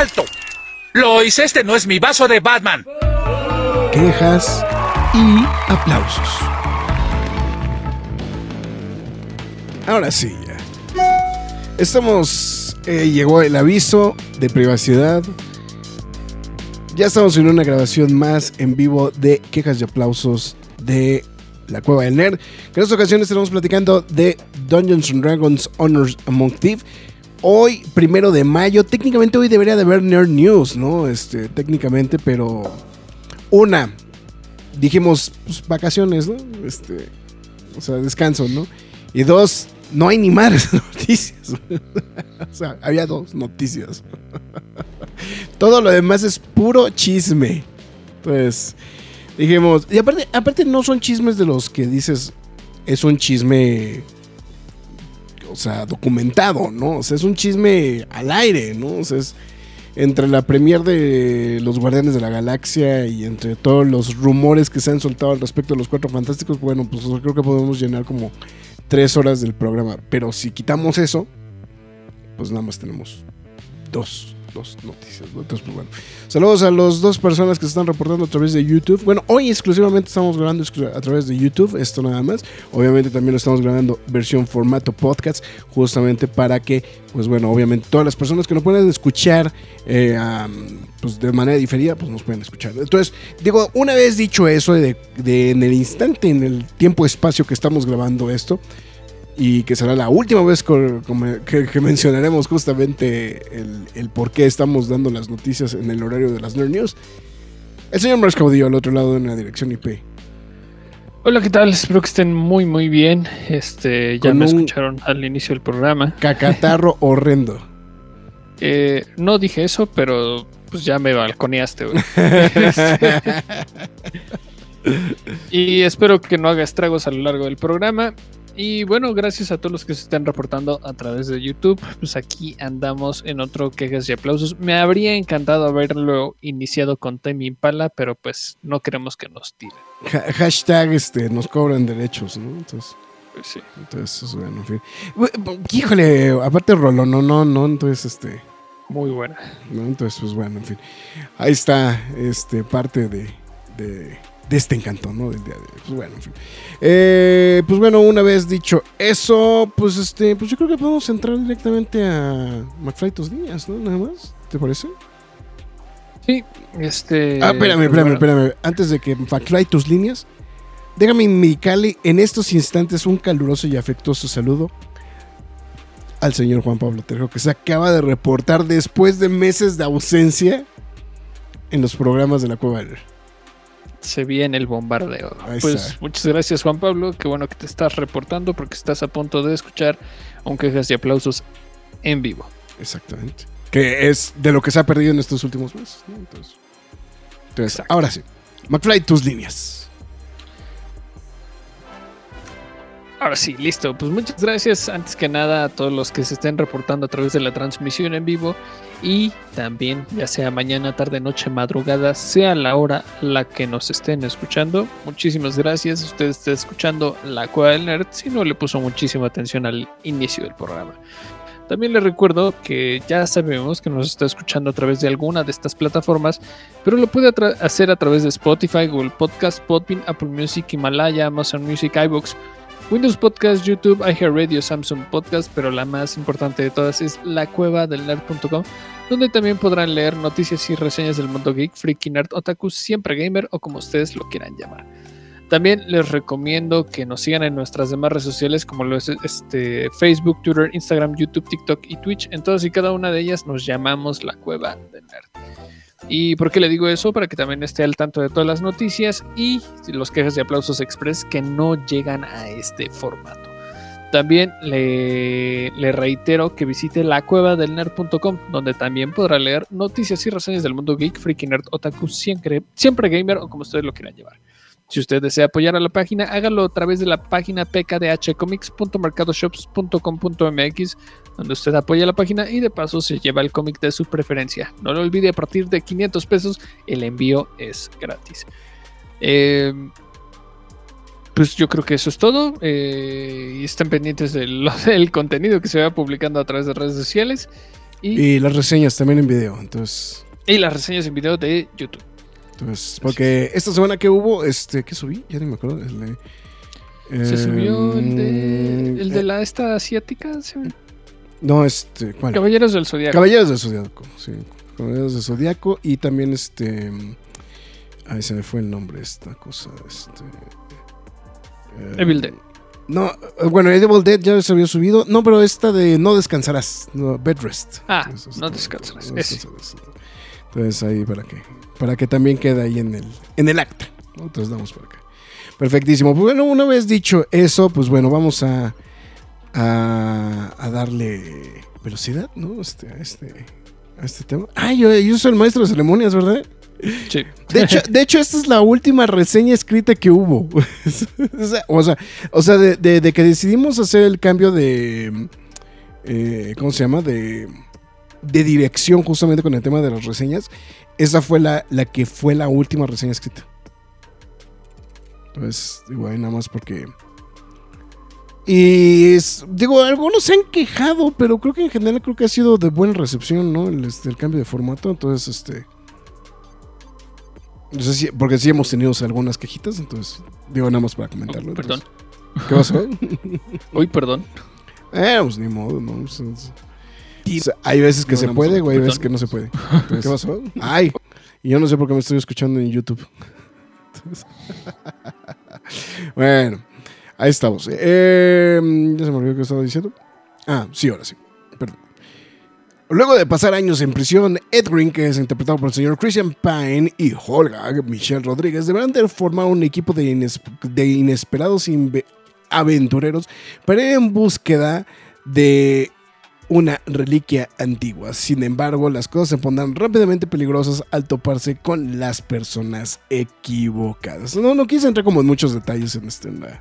¡Alto! Lois, este no es mi vaso de Batman. Quejas y aplausos. Ahora sí, ya. Estamos. Eh, llegó el aviso de privacidad. Ya estamos en una grabación más en vivo de quejas y aplausos de la Cueva del Nerd. en esta ocasión estaremos platicando de Dungeons and Dragons Honors Among Thieves hoy, primero de mayo, técnicamente hoy debería de haber Nerd News, ¿no? Este, técnicamente, pero una, dijimos, pues, vacaciones, ¿no? Este, o sea, descanso, ¿no? Y dos, no hay ni más noticias. o sea, había dos noticias. Todo lo demás es puro chisme. Pues dijimos, y aparte, aparte no son chismes de los que dices, es un chisme o sea, documentado, ¿no? O sea, es un chisme al aire, ¿no? O sea, es entre la premier de Los Guardianes de la Galaxia y entre todos los rumores que se han soltado al respecto de los Cuatro Fantásticos, bueno, pues creo que podemos llenar como tres horas del programa. Pero si quitamos eso, pues nada más tenemos dos dos noticias. Entonces, pues bueno. Saludos a las dos personas que se están reportando a través de YouTube. Bueno, hoy exclusivamente estamos grabando a través de YouTube, esto nada más. Obviamente también lo estamos grabando versión formato podcast, justamente para que, pues bueno, obviamente todas las personas que no pueden escuchar eh, pues de manera diferida, pues nos pueden escuchar. Entonces, digo, una vez dicho eso, de, de en el instante, en el tiempo-espacio que estamos grabando esto, y que será la última vez que, mencionaremos justamente el, por qué estamos dando las noticias en el horario de las Nerd News. El señor Mars Caudillo al otro lado en la dirección IP. Hola, ¿qué tal? Espero que estén muy, muy bien. Este, ya me escucharon al inicio del programa. Cacatarro horrendo. Eh, no dije eso, pero pues ya me balconeaste, y espero que no haga estragos a lo largo del programa. Y bueno, gracias a todos los que se están reportando a través de YouTube. Pues aquí andamos en otro quejas y aplausos. Me habría encantado haberlo iniciado con Temi Impala, pero pues no queremos que nos tiren. hashtag este, nos cobran derechos, ¿no? Entonces. Pues sí. Entonces, bueno, en fin. Híjole, aparte Rolo, no, no, no, entonces este. Muy buena. ¿no? Entonces, pues bueno, en fin. Ahí está este parte de, de de este encanto, ¿no? Del día de Pues bueno, en fin. Eh, pues bueno, una vez dicho eso, pues este, pues yo creo que podemos entrar directamente a McFly tus días, ¿no? Nada más, ¿te parece? Sí, este. Ah, espérame, pues espérame, espérame. Antes de que McFly tus líneas, déjame indicarle en estos instantes un caluroso y afectuoso saludo al señor Juan Pablo Terjo, que se acaba de reportar después de meses de ausencia en los programas de la Cueva del se viene el bombardeo. pues muchas gracias Juan Pablo, qué bueno que te estás reportando porque estás a punto de escuchar un quejas y aplausos en vivo. Exactamente. Que es de lo que se ha perdido en estos últimos meses. Entonces, ahora sí. McFly, tus líneas. Ahora sí, listo. Pues muchas gracias antes que nada a todos los que se estén reportando a través de la transmisión en vivo y también ya sea mañana, tarde, noche, madrugada, sea la hora la que nos estén escuchando. Muchísimas gracias. Usted está escuchando La Cueva del Nerd si no le puso muchísima atención al inicio del programa. También le recuerdo que ya sabemos que nos está escuchando a través de alguna de estas plataformas, pero lo puede hacer a través de Spotify, Google Podcast, Podbean, Apple Music, Himalaya, Amazon Music, iBooks Windows Podcast, YouTube, iHeartRadio, Samsung Podcast, pero la más importante de todas es la cueva del nerd.com, donde también podrán leer noticias y reseñas del mundo geek, freaky nerd, otaku, siempre gamer o como ustedes lo quieran llamar. También les recomiendo que nos sigan en nuestras demás redes sociales como lo es este, Facebook, Twitter, Instagram, YouTube, TikTok y Twitch. En todas y cada una de ellas nos llamamos la cueva del nerd. ¿Y por qué le digo eso? Para que también esté al tanto de todas las noticias y los quejas y aplausos express que no llegan a este formato. También le, le reitero que visite la cueva del nerd.com, donde también podrá leer noticias y reseñas del mundo geek, freaky nerd, otaku, siempre, siempre gamer o como ustedes lo quieran llevar. Si usted desea apoyar a la página, hágalo a través de la página pkdhcomics.mercadoshops.com.mx, donde usted apoya la página y de paso se lleva el cómic de su preferencia. No lo olvide, a partir de 500 pesos el envío es gratis. Eh, pues yo creo que eso es todo. eh, y estén pendientes del, del contenido que se va publicando a través de redes sociales y, Y las reseñas también en video. Entonces, y las reseñas en video de YouTube. entonces porque esta semana que hubo, este, ¿qué subí? Ya ni me acuerdo. el de- Se subió el de, Em, el de eh, la esta asiática. ¿se- No, este, ¿cuál? Caballeros del Zodiaco. Caballeros del Zodiaco, sí. Caballeros del Zodiaco y también este. Ay, se me fue el nombre de esta cosa. Este. eh, Evil Dead. No, bueno, Evil Dead ya se había subido. No, pero esta de No descansarás. No, Bed Rest. Ah, Entonces, No descansarás, No descansarás. Entonces ahí para que. Para que también quede ahí en el, en el acta. ¿no? Entonces damos por acá. Perfectísimo. Pues bueno, una vez dicho eso, pues bueno, vamos a. A, a darle velocidad, ¿no? Este, a este. A este tema. Ah, yo, yo soy el maestro de ceremonias, ¿verdad? Sí. De hecho, de hecho, esta es la última reseña escrita que hubo. o sea, o sea, de, de- de que decidimos hacer el cambio de. eh, ¿Cómo se llama? De, de dirección justamente con el tema de las reseñas. Esa fue la, la que fue la última reseña escrita. Entonces, ahí nada más porque. Y es- digo, algunos se han quejado, pero creo que en general creo que ha sido de buena recepción, ¿no? El, este, el cambio de formato. Entonces, este. No sé si- porque sí hemos tenido algunas quejitas, entonces digo nada más para comentarlo. Oh, perdón. entonces. ¿Qué pasó? Uy, perdón. eh, pues ni modo, ¿no? Es- o sea, hay veces que No, se no, puede, güey, hay veces que no se puede. Entonces, ¿Qué pasó? Ay, y yo no sé por qué me estoy escuchando en YouTube. Entonces- bueno, ahí estamos. Eh, ya se me olvidó qué estaba diciendo. Ah, sí, ahora sí. Perdón. Luego de pasar años en prisión, Ed Green, que es interpretado por el señor Christian Pine, y Holga Michelle Rodríguez, deberán de formar un equipo de, ines- de inesperados aventureros para ir en búsqueda de una reliquia antigua. Sin embargo, las cosas se pondrán rápidamente peligrosas al toparse con las personas equivocadas. No, no quise entrar como en muchos detalles en este, en la-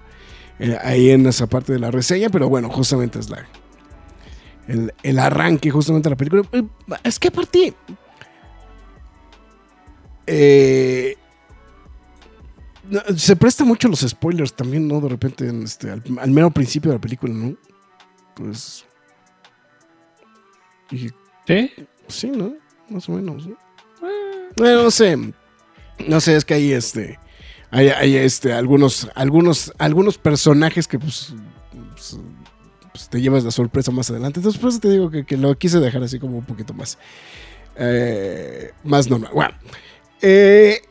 eh, ahí en esa parte de la reseña, pero bueno, justamente es la, el, el arranque justamente de la película. Eh, Es que aparte... eh, se presta mucho los spoilers también, ¿no? De repente, en este, al, al mero principio de la película, ¿no? Pues... Y ¿Sí? Sí, ¿no? Más o menos. ¿no? Bueno, no sé. No sé, es que hay este. Hay, este, algunos, algunos, algunos personajes que pues, pues, pues, te llevas la sorpresa más adelante. Entonces, por eso te digo que, lo quise dejar así como un poquito más. eh, más normal. Bueno. eh,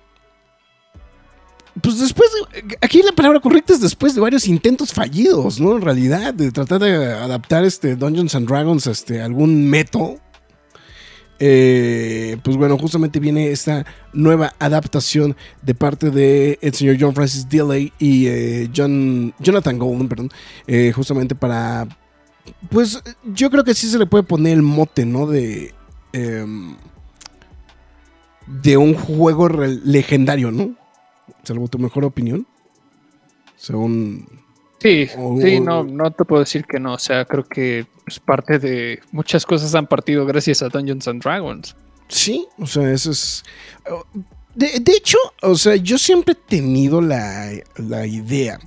pues después, de- aquí la palabra correcta es después de varios intentos fallidos, ¿no? En realidad, de tratar de adaptar este Dungeons and Dragons a este, algún método. Eh, pues bueno, justamente viene esta nueva adaptación de parte de el señor John Francis Dilley y eh, John, Jonathan Golden, perdón, eh, justamente para, pues yo creo que sí se le puede poner el mote, ¿no? De, em, de un juego legendario, ¿no? Salvo tu mejor opinión. Según... Sí, O- sí, no, no te puedo decir que no. O sea, creo que es parte de muchas cosas han partido gracias a Dungeons and Dragons. Sí, o sea, eso es... De, de hecho, o sea, yo siempre he tenido la, la idea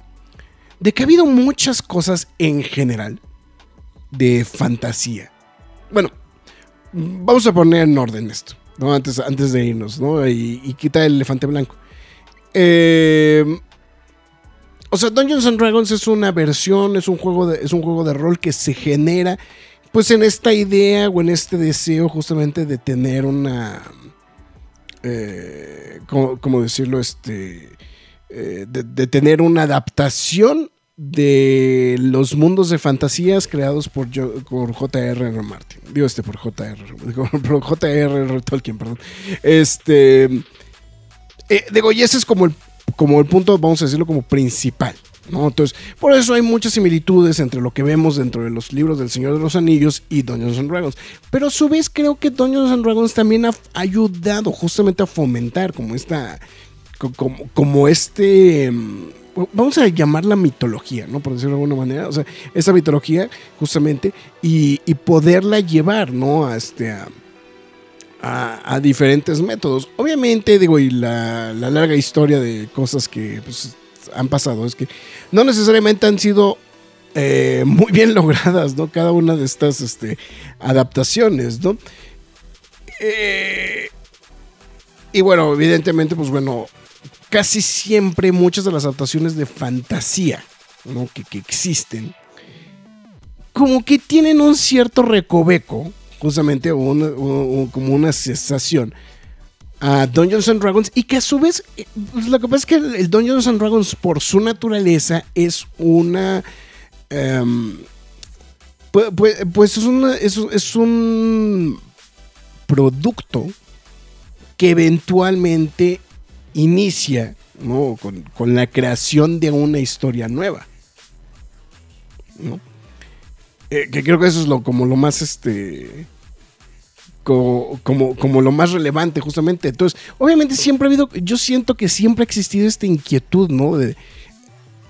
de que ha habido muchas cosas en general de fantasía. Bueno, vamos a poner en orden esto, ¿no? Antes, antes de irnos, ¿no? Y, y quita el elefante blanco. Eh, o sea, Dungeons and Dragons es una versión, es un juego de, es un juego de rol que se genera pues en esta idea o en este deseo justamente de tener una, eh, ¿cómo, cómo decirlo? Este, eh, de, tener una adaptación de los mundos de fantasías creados por, por J.R.R. Martin. Digo este por J.R. digo, por J.R.R. Tolkien, perdón. Este, eh, digo, y ese es como el como el punto, vamos a decirlo, como principal. ¿no? Entonces, por eso hay muchas similitudes entre lo que vemos dentro de los libros del Señor de los Anillos y Dungeons and Dragons. Pero a su vez creo que Dungeons and Dragons también ha ayudado justamente a fomentar como esta, como, como este, mm, vamos a llamarla mitología, ¿no? Por decirlo de alguna manera, o sea, esa mitología justamente y, poderla llevar, ¿no? A este, a, diferentes métodos. Obviamente, digo, y la, la larga historia de cosas que pues, han pasado es que no necesariamente han sido eh, muy bien logradas, ¿no? Cada una de estas este, adaptaciones, ¿no? Eh, y bueno, evidentemente, pues bueno, casi siempre muchas de las adaptaciones de fantasía, ¿no? Que existen, como que tienen un cierto recoveco, justamente, como una sensación a Dungeons and Dragons y que a su vez, eh, pues, lo que pasa es que el, Dungeons and Dragons por su naturaleza es una... em, pues, pues- es un producto que eventualmente inicia ¿no? con, con la creación de una historia nueva. ¿no? Eh, que creo que eso es lo, como lo más este co- como, como lo más relevante justamente. Entonces, obviamente siempre ha habido, yo siento que siempre ha existido esta inquietud, ¿no? De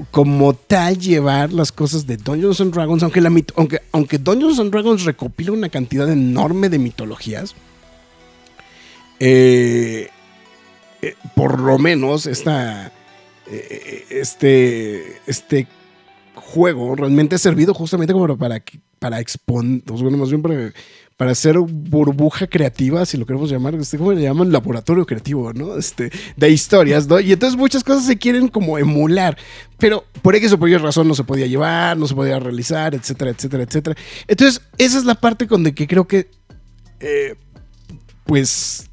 como tal llevar las cosas de Dungeons and Dragons, aunque, la aunque, aunque Dungeons and Dragons recopila una cantidad enorme de mitologías, eh, eh, por lo menos esta, este, este juego realmente ha servido justamente como para, para exponer, bueno, más bien para, para hacer burbuja creativa, si lo queremos llamar, este, ¿cómo le llaman? Laboratorio creativo, ¿no? Este, de historias, ¿no? Y entonces muchas cosas se quieren como emular, pero por X o por Y razón no se podía llevar, no se podía realizar, etcétera, etcétera, etcétera. Entonces, esa es la parte con la que creo que, eh, pues,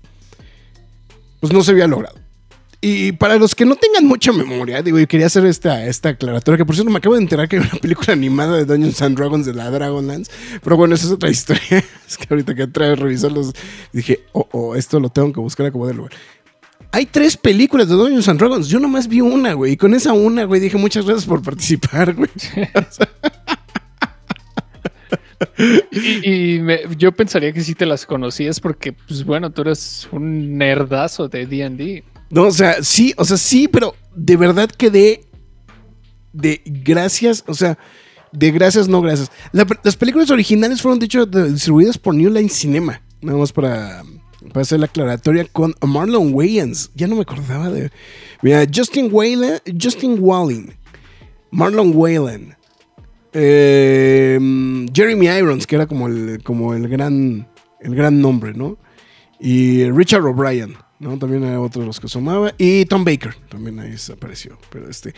pues no se había logrado. Y para los que no tengan mucha memoria, digo, yo quería hacer esta, esta aclaratoria, que por cierto me acabo de enterar que hay una película animada de Dungeons and Dragons de la Dragonlance, pero bueno, esa es otra historia. es que ahorita que trae a revisarlos, dije, oh, oh, esto lo tengo que buscar a como de lugar. Hay tres películas de Dungeons and Dragons, yo nomás vi una, güey, y con esa una, güey, dije muchas gracias por participar, güey. Y, me- yo pensaría que sí te las conocías porque, pues bueno, tú eres un nerdazo de D&D. No, o sea, sí, o sea, sí, pero de verdad quedé de gracias, o sea, de gracias, no gracias. La- las películas originales fueron, de hecho, distribuidas por New Line Cinema, nada más para, para hacer la aclaratoria con Marlon Wayans. Ya no me acordaba de. Mira, Justin Whalen, Justin Walling, Marlon Whalen, eh, Jeremy Irons, que era como el, como el gran, el gran nombre, ¿no? Y Richard O'Brien, ¿no? También era otro de los que sumaba. Y Tom Baker, también ahí desapareció. Pero este.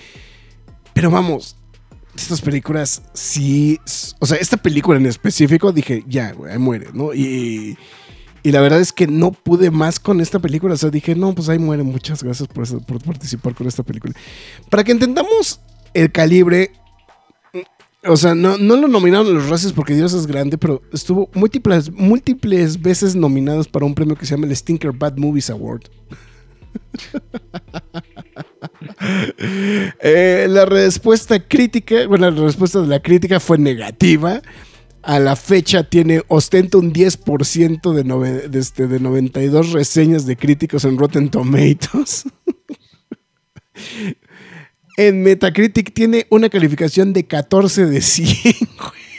Pero vamos, estas películas sí. O sea, esta película en específico dije, ya, güey, ahí muere, ¿no? Y. Y la verdad es que no pude más con esta película. O sea, dije, no, pues ahí muere. Muchas gracias por, por participar con esta película. Para que entendamos el calibre. O sea, no, no lo nominaron los Razzies porque Dios es grande, pero estuvo múltiples, múltiples veces nominados para un premio que se llama el Stinker Bad Movies Award. Eh, la respuesta crítica, bueno, la respuesta de la crítica fue negativa. A la fecha tiene, ostenta un 10% de, nove- de, este, de 92 reseñas de críticos en Rotten Tomatoes. en Metacritic tiene una calificación de 14 de 100. güey.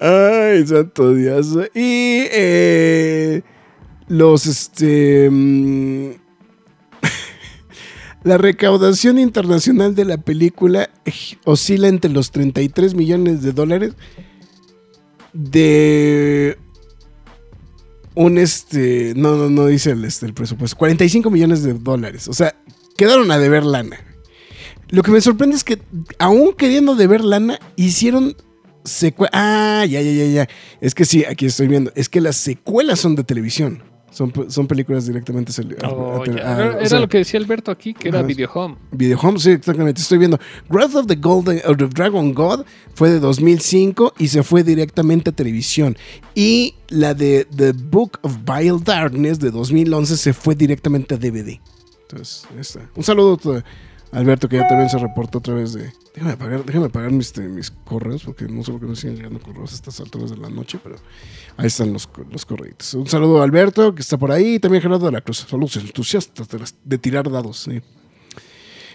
Ay, santo Dios. Y eh, los, este... mm, La recaudación internacional de la película oscila entre los 33 millones de dólares de un este no no no dice el, este, el presupuesto 45 millones de dólares. O sea quedaron a deber lana. Lo que me sorprende es que aún queriendo deber lana hicieron secuelas. Ah ya ya ya ya. Es que sí aquí estoy viendo. Es que las secuelas son de televisión Son, son películas directamente sali- Oh, a- a- Era, o era sea, lo que decía Alberto aquí, que era. Video Home. Video Home, sí, exactamente. Estoy viendo. Wrath of the Golden of the Dragon God fue de 2005 y se fue directamente a televisión. Y la de The Book of Vile Darkness de 2011 se fue directamente a DVD. Entonces, ahí está. Un saludo a Alberto que ya también se reportó otra vez de. Déjame apagar, déjame apagar mis, este, mis correos porque no sé por qué me siguen llegando correos a estas alturas de la noche, pero ahí están los, los correitos. Un saludo a Alberto que está por ahí y también Gerardo de la Cruz. Saludos entusiastas de, tirar dados. sí.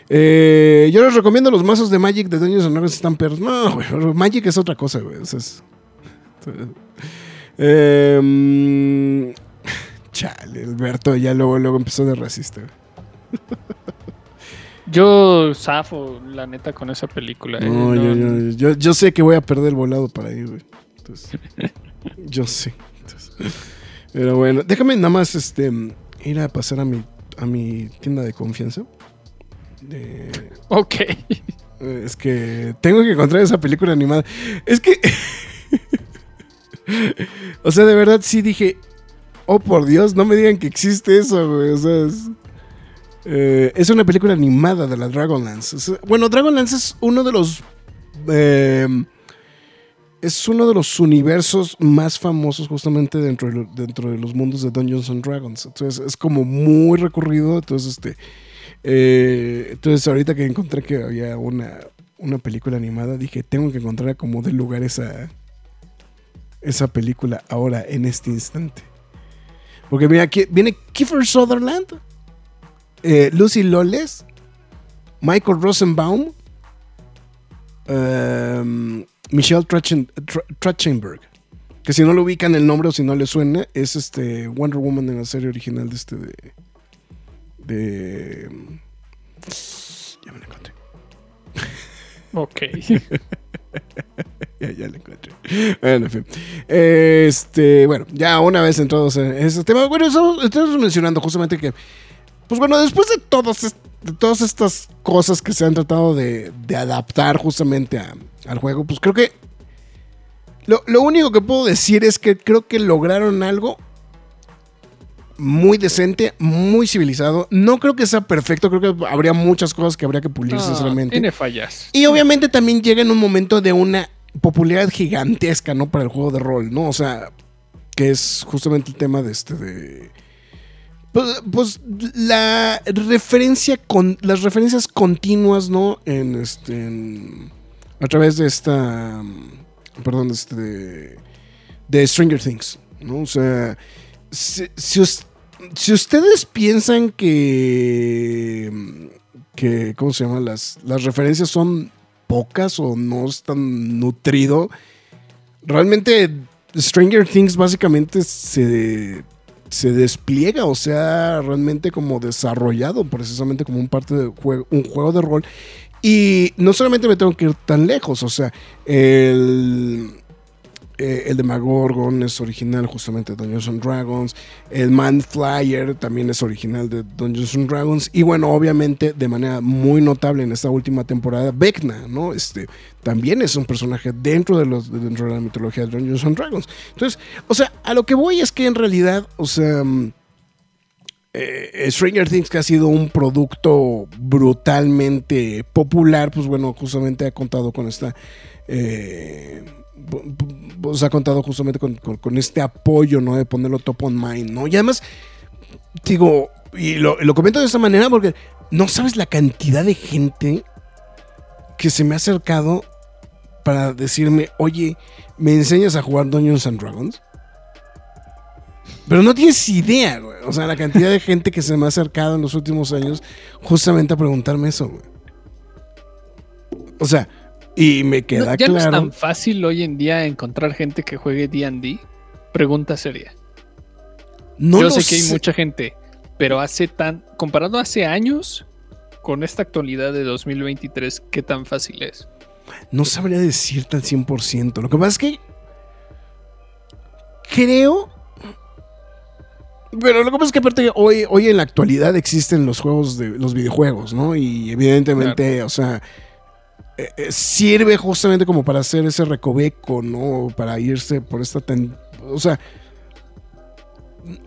Eh, yo les recomiendo los mazos de Magic de Dungeons and están perros. No, güey, Magic es otra cosa, güey. mm, chale, Alberto ya luego, luego empezó de racista. Yo zafo, la neta, con esa película. eh, No, no- yo, yo- yo- yo sé que voy a perder el volado para ir, güey. Entonces, yo sé. Entonces, pero bueno, déjame nada más este, ir a pasar a mi, a mi tienda de confianza. De, Ok. Eh, Es que tengo que encontrar esa película animada. Es que. o sea, de verdad sí dije. Oh, por Dios, no me digan que existe eso, güey. O sea, es. Eh, es una película animada de la Dragonlance. Bueno, Dragonlance es uno de los. eh, es uno de los universos más famosos justamente dentro de, dentro de los mundos de Dungeons and Dragons. Entonces es como muy recurrido. Entonces, este. Eh, entonces, ahorita que encontré que había una, una película animada, dije, tengo que encontrar como de lugar esa, esa película ahora, en este instante. Porque mira, aquí viene Kiefer Sutherland, eh, Lucy Lawless, Michael Rosenbaum, um, Michelle Trachtenberg, que si no lo ubican el nombre o si no le suena, es este Wonder Woman en la serie original de este de de ya me la encontré. Ok. ya, ya la encontré. Bueno en fin. Este bueno ya una vez entrados en ese tema bueno estamos, estamos mencionando justamente que pues bueno después de todas est- de todas estas cosas que se han tratado de, de adaptar justamente a- al juego pues creo que lo, lo único que puedo decir es que creo que lograron algo muy decente, muy civilizado. No creo que sea perfecto, creo que habría muchas cosas que habría que pulir, No, sinceramente. tiene fallas. Y obviamente también llega en un momento de una popularidad gigantesca, ¿no? Para el juego de rol, ¿no? O sea, que es justamente el tema de este de. Pues, pues, la referencia. Las referencias continuas, ¿no? En este. a través de esta. Perdón, de este. De, Stranger Things, ¿no? O sea. Si, si us- si ustedes piensan que. que ¿Cómo se llama? Las, las referencias son pocas o no es tan nutrido. Realmente Stranger Things básicamente se, se despliega, o sea, realmente como desarrollado precisamente como un parte de juego, un juego de rol. Y no solamente me tengo que ir tan lejos, o sea, el, eh, el de Magorgon es original justamente de Dungeons and Dragons. El Man Flyer también es original de Dungeons and Dragons. Y bueno, obviamente de manera muy notable en esta última temporada, Vecna, ¿no? Este también es un personaje dentro de, los, dentro de la mitología de Dungeons and Dragons. Entonces, o sea, a lo que voy es que en realidad, o sea... mm, eh, Stranger Things que ha sido un producto brutalmente popular, pues bueno, justamente ha contado con esta... eh, bu- pues ha contado justamente con, este apoyo, ¿no? De ponerlo top on mind, ¿no? Y además, digo, y lo, comento de esta manera porque no sabes la cantidad de gente que se me ha acercado para decirme, oye, ¿me enseñas a jugar Dungeons and Dragons? Pero no tienes idea, güey. O sea, la cantidad de gente que se me ha acercado en los últimos años justamente a preguntarme eso, güey. O sea, y me queda No, ya no es claro. tan fácil hoy en día encontrar gente que juegue D&D. Pregunta seria. No Yo sé que hay mucha gente, pero hace tan... Comparado a hace años, con esta actualidad de 2023, ¿qué tan fácil es? No sabría decirte al 100%. Lo que pasa es que. Creo. Pero lo que pasa es que aparte hoy, hoy en la actualidad existen los juegos de los videojuegos, ¿no? Y evidentemente, o sea, eh, eh, sirve justamente como para hacer ese recoveco, ¿no? Para irse por esta ten- o sea,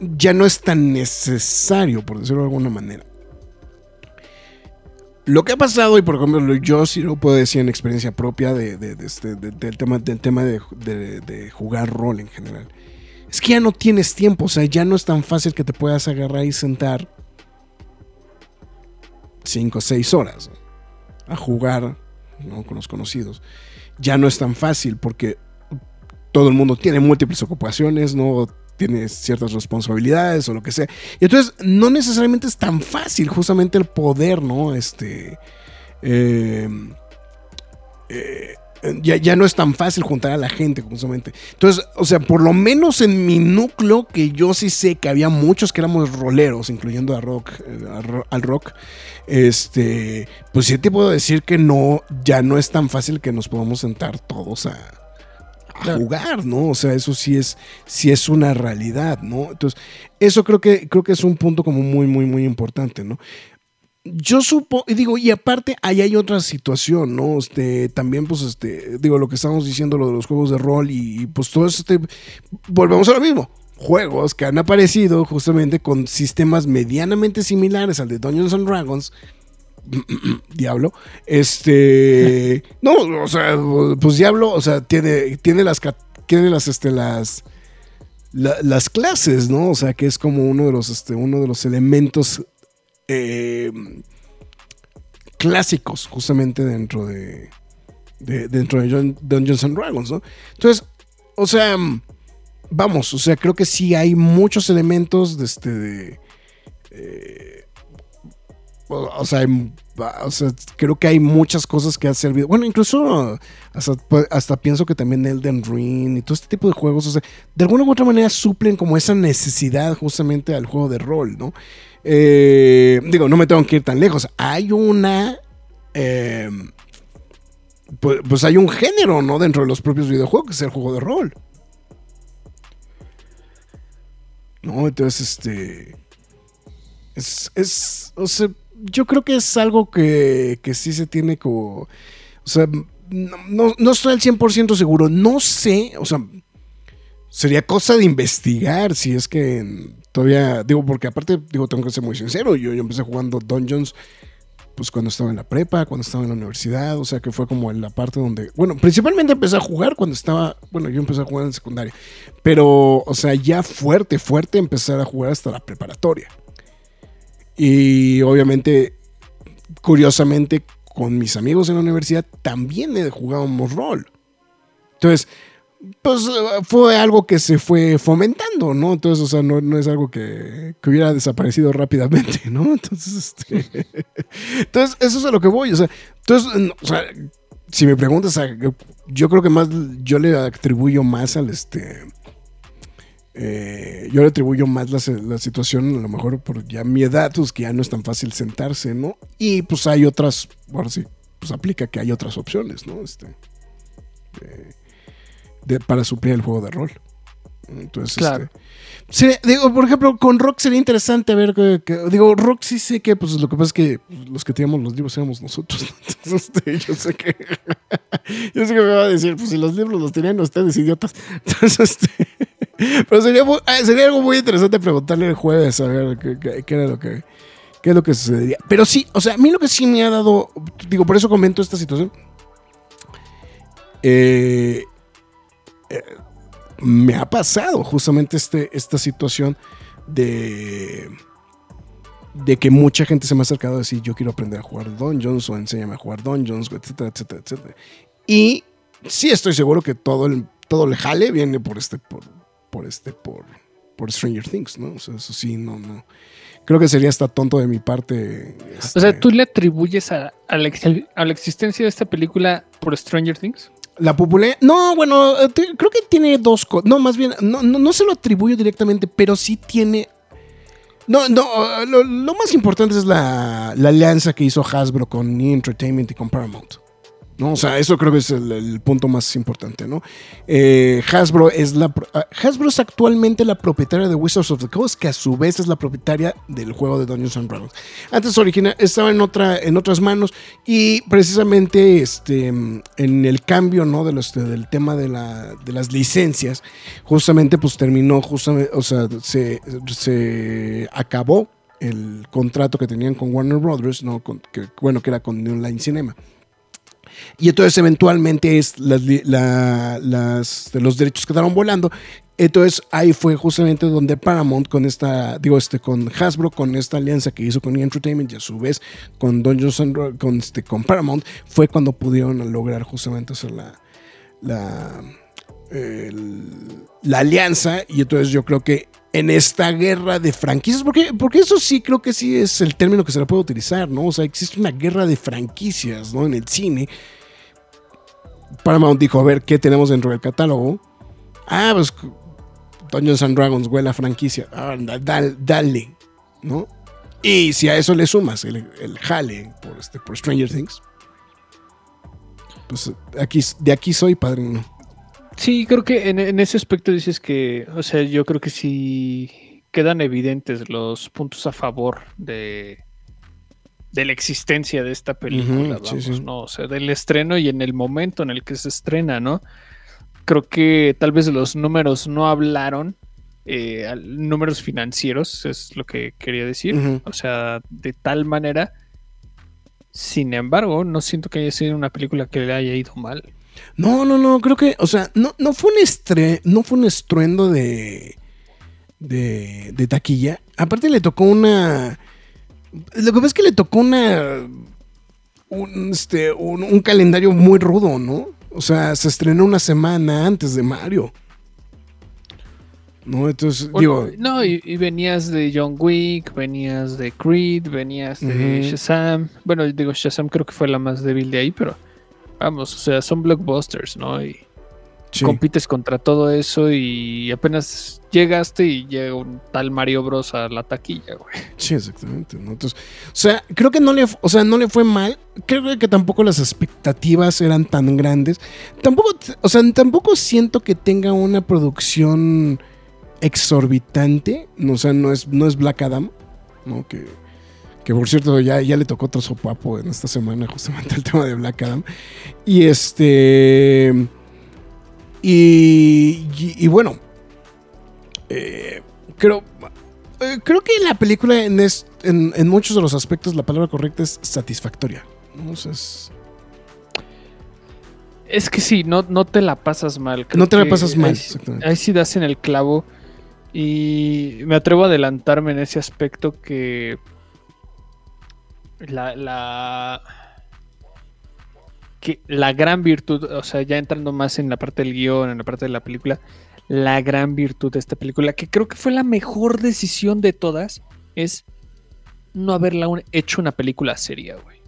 ya no es tan necesario, por decirlo de alguna manera. Lo que ha pasado, y por ejemplo, yo sí lo puedo decir en experiencia propia de, este, del tema, del tema de, jugar rol en general, es que ya no tienes tiempo, o sea, ya no es tan fácil que te puedas agarrar y sentar 5 o 6 horas a jugar con los conocidos. Ya no es tan fácil porque todo el mundo tiene múltiples ocupaciones, no tiene ciertas responsabilidades o lo que sea. Y entonces no necesariamente es tan fácil justamente el poder, ¿no? Este... Eh, eh, ya, ya, no es tan fácil juntar a la gente, justamente. Entonces, o sea, por lo menos en mi núcleo, que yo sí sé que había muchos que éramos roleros, incluyendo a rock, eh, al rock, este, pues sí te puedo decir que no, ya no es tan fácil que nos podamos sentar todos a, jugar, ¿no? O sea, eso sí es, sí es una realidad, ¿no? Entonces, eso creo que, creo que es un punto como muy, muy, muy importante, ¿no? Yo supo, y digo, y aparte, ahí hay otra situación, ¿no? Este, también, pues, este, digo, lo que estamos diciendo, lo de los juegos de rol y, pues todo este, volvemos a lo mismo. Juegos que han aparecido justamente con sistemas medianamente similares al de Dungeons and Dragons, Diablo. Este. No, o sea, pues Diablo, o sea, tiene, tiene las. Tiene las, este, las. las clases, ¿no? O sea, que es como uno de los, este, uno de los elementos eh, clásicos, justamente dentro de. dentro de Dungeons and Dragons, ¿no? Entonces, o sea. Vamos, o sea, creo que sí hay muchos elementos de este. De, eh, o sea, creo que hay muchas cosas que han servido. Bueno, incluso hasta, pienso que también Elden Ring y todo este tipo de juegos, o sea, de alguna u otra manera suplen como esa necesidad justamente al juego de rol, ¿no? Eh, digo, no me tengo que ir tan lejos. Hay una. Eh, pues, pues, hay un género, ¿no? Dentro de los propios videojuegos, que es el juego de rol. ¿No? Entonces, este. Es. o sea yo creo que es algo que, que sí se tiene como... O sea, no, no estoy al 100% seguro. No sé, o sea, sería cosa de investigar si es que todavía... Digo, porque aparte, digo, tengo que ser muy sincero. Yo, yo empecé jugando Dungeons pues cuando estaba en la prepa, cuando estaba en la universidad, o sea que fue como en la parte donde, bueno, principalmente empecé a jugar cuando estaba, bueno, yo empecé a jugar en secundaria, pero, o sea, ya fuerte, fuerte empezar a jugar hasta la preparatoria. Y obviamente, curiosamente, con mis amigos en la universidad también jugábamos rol. Entonces, pues fue algo que se fue fomentando, ¿no? Entonces, o sea, no, es algo que, hubiera desaparecido rápidamente, ¿no? Entonces, este, entonces, eso es a lo que voy. O sea, entonces, o sea, si me preguntas, yo creo que más yo le atribuyo más al este eh, yo le atribuyo más la, situación, a lo mejor por ya mi edad, pues que ya no es tan fácil sentarse, ¿no? Y pues hay otras, ahora sí, pues aplica que hay otras opciones, ¿no? Este, para suplir el juego de rol. Entonces, este, digo, por ejemplo, con Rock sería interesante ver que, digo, Rock sí sé que, pues lo que pasa es que los que teníamos los libros éramos nosotros. Entonces, este, yo sé que, yo sé que me va a decir, pues si los libros los tenían ustedes idiotas. Entonces, este, pero sería, ah, sería algo muy interesante preguntarle el jueves a ver qué, era lo que qué es lo que sucedería. Pero sí, o sea, a mí lo que sí me ha dado, digo, por eso comento esta situación. Eh, eh, me ha pasado justamente este, esta situación de, de que mucha gente se me ha acercado a decir yo quiero aprender a jugar Dungeons o enséñame a jugar Dungeons, etcétera, etcétera, etcétera. Y sí estoy seguro que todo el, todo el jale viene por este, por, por este, por, por Stranger Things, ¿no? O sea, eso sí, no, no. Creo que sería hasta tonto de mi parte. O sea, este, ¿tú le atribuyes a, la, existencia de esta película por Stranger Things? La popularidad. No, bueno, eh, creo que tiene dos cosas. No, más bien, no, no, se lo atribuyo directamente, pero sí tiene. No, no, lo, más importante es la, la, alianza que hizo Hasbro con New Entertainment y con Paramount. ¿No? O sea, eso creo que es el, punto más importante, ¿no? Eh, Hasbro es la ah, Hasbro es actualmente la propietaria de Wizards of the Coast, que a su vez es la propietaria del juego de Dungeons and Dragons. Antes original estaba en otra en otras manos y precisamente este en el cambio, ¿no? De los, del tema de, la, de las licencias, justamente pues terminó justamente, o sea, se, se acabó el contrato que tenían con Warner Brothers, ¿no? Que, bueno, que era con New Line Cinema. Y entonces eventualmente es las, los derechos quedaron volando. Entonces ahí fue justamente donde Paramount con esta, digo, este, con Hasbro, con esta alianza que hizo con E! Entertainment y a su vez con Dungeons and con, este, con Paramount, fue cuando pudieron lograr justamente hacer la, la, la alianza. Y entonces yo creo que en esta guerra de franquicias, porque, porque eso sí creo que sí es el término que se le puede utilizar, ¿no? O sea, existe una guerra de franquicias, ¿no? En el cine. Paramount dijo, a ver, ¿qué tenemos dentro del catálogo? Ah, pues Dungeons and Dragons, güey, la franquicia. Ah, da- dal- dale, ¿no? Y si a eso le sumas el, el jale por, este, por Stranger Things, pues de aquí soy padrino. Sí, creo que en, en ese aspecto dices que, o sea, yo creo que sí quedan evidentes los puntos a favor de, de la existencia de esta película, vamos, sí. ¿no? O sea, del estreno y en el momento en el que se estrena, ¿no? Creo que tal vez los números no hablaron, eh, números financieros, es lo que quería decir, o sea, de tal manera. Sin embargo, no siento que haya sido una película que le haya ido mal. No, no, no, creo que, o sea, no, no fue un estre, no fue un estruendo de, de, de taquilla. Aparte le tocó una, lo que pasa es que le tocó una, un, este, un, un calendario muy rudo, ¿no? O sea, se estrenó una semana antes de Mario. ¿No? Entonces, Bueno, digo, no, y, y venías de John Wick, venías de Creed, venías de Ujú. Shazam. Bueno, digo, Shazam creo que fue la más débil de ahí, pero vamos, o sea, son blockbusters, ¿no? Y sí. compites contra todo eso y apenas llegaste y llega un tal Mario Bros a la taquilla, güey. Sí, exactamente. ¿no? Entonces, o sea, creo que no le, o sea, no le fue mal. Creo que tampoco las expectativas eran tan grandes. Tampoco, o sea, tampoco siento que tenga una producción exorbitante. No, O sea, no es, no es Black Adam, ¿no? Que, que por cierto, ya, ya le tocó otro sopapo en esta semana, justamente el tema de Black Adam. Y este. Y, y, y bueno, eh, creo, eh, creo que la película en, es- en, en muchos de los aspectos la palabra correcta es satisfactoria. ¿no? O sea, es- Es que sí, no, no te la pasas mal. creo no te la pasas mal. ahí- exactamente. Ahí sí das en el clavo. Y me atrevo a adelantarme en ese aspecto que la, la que la gran virtud, o sea, ya entrando más en la parte del guion, en la parte de la película, la gran virtud de esta película, que creo que fue la mejor decisión de todas, es no haberla un- hecho una película seria, güey.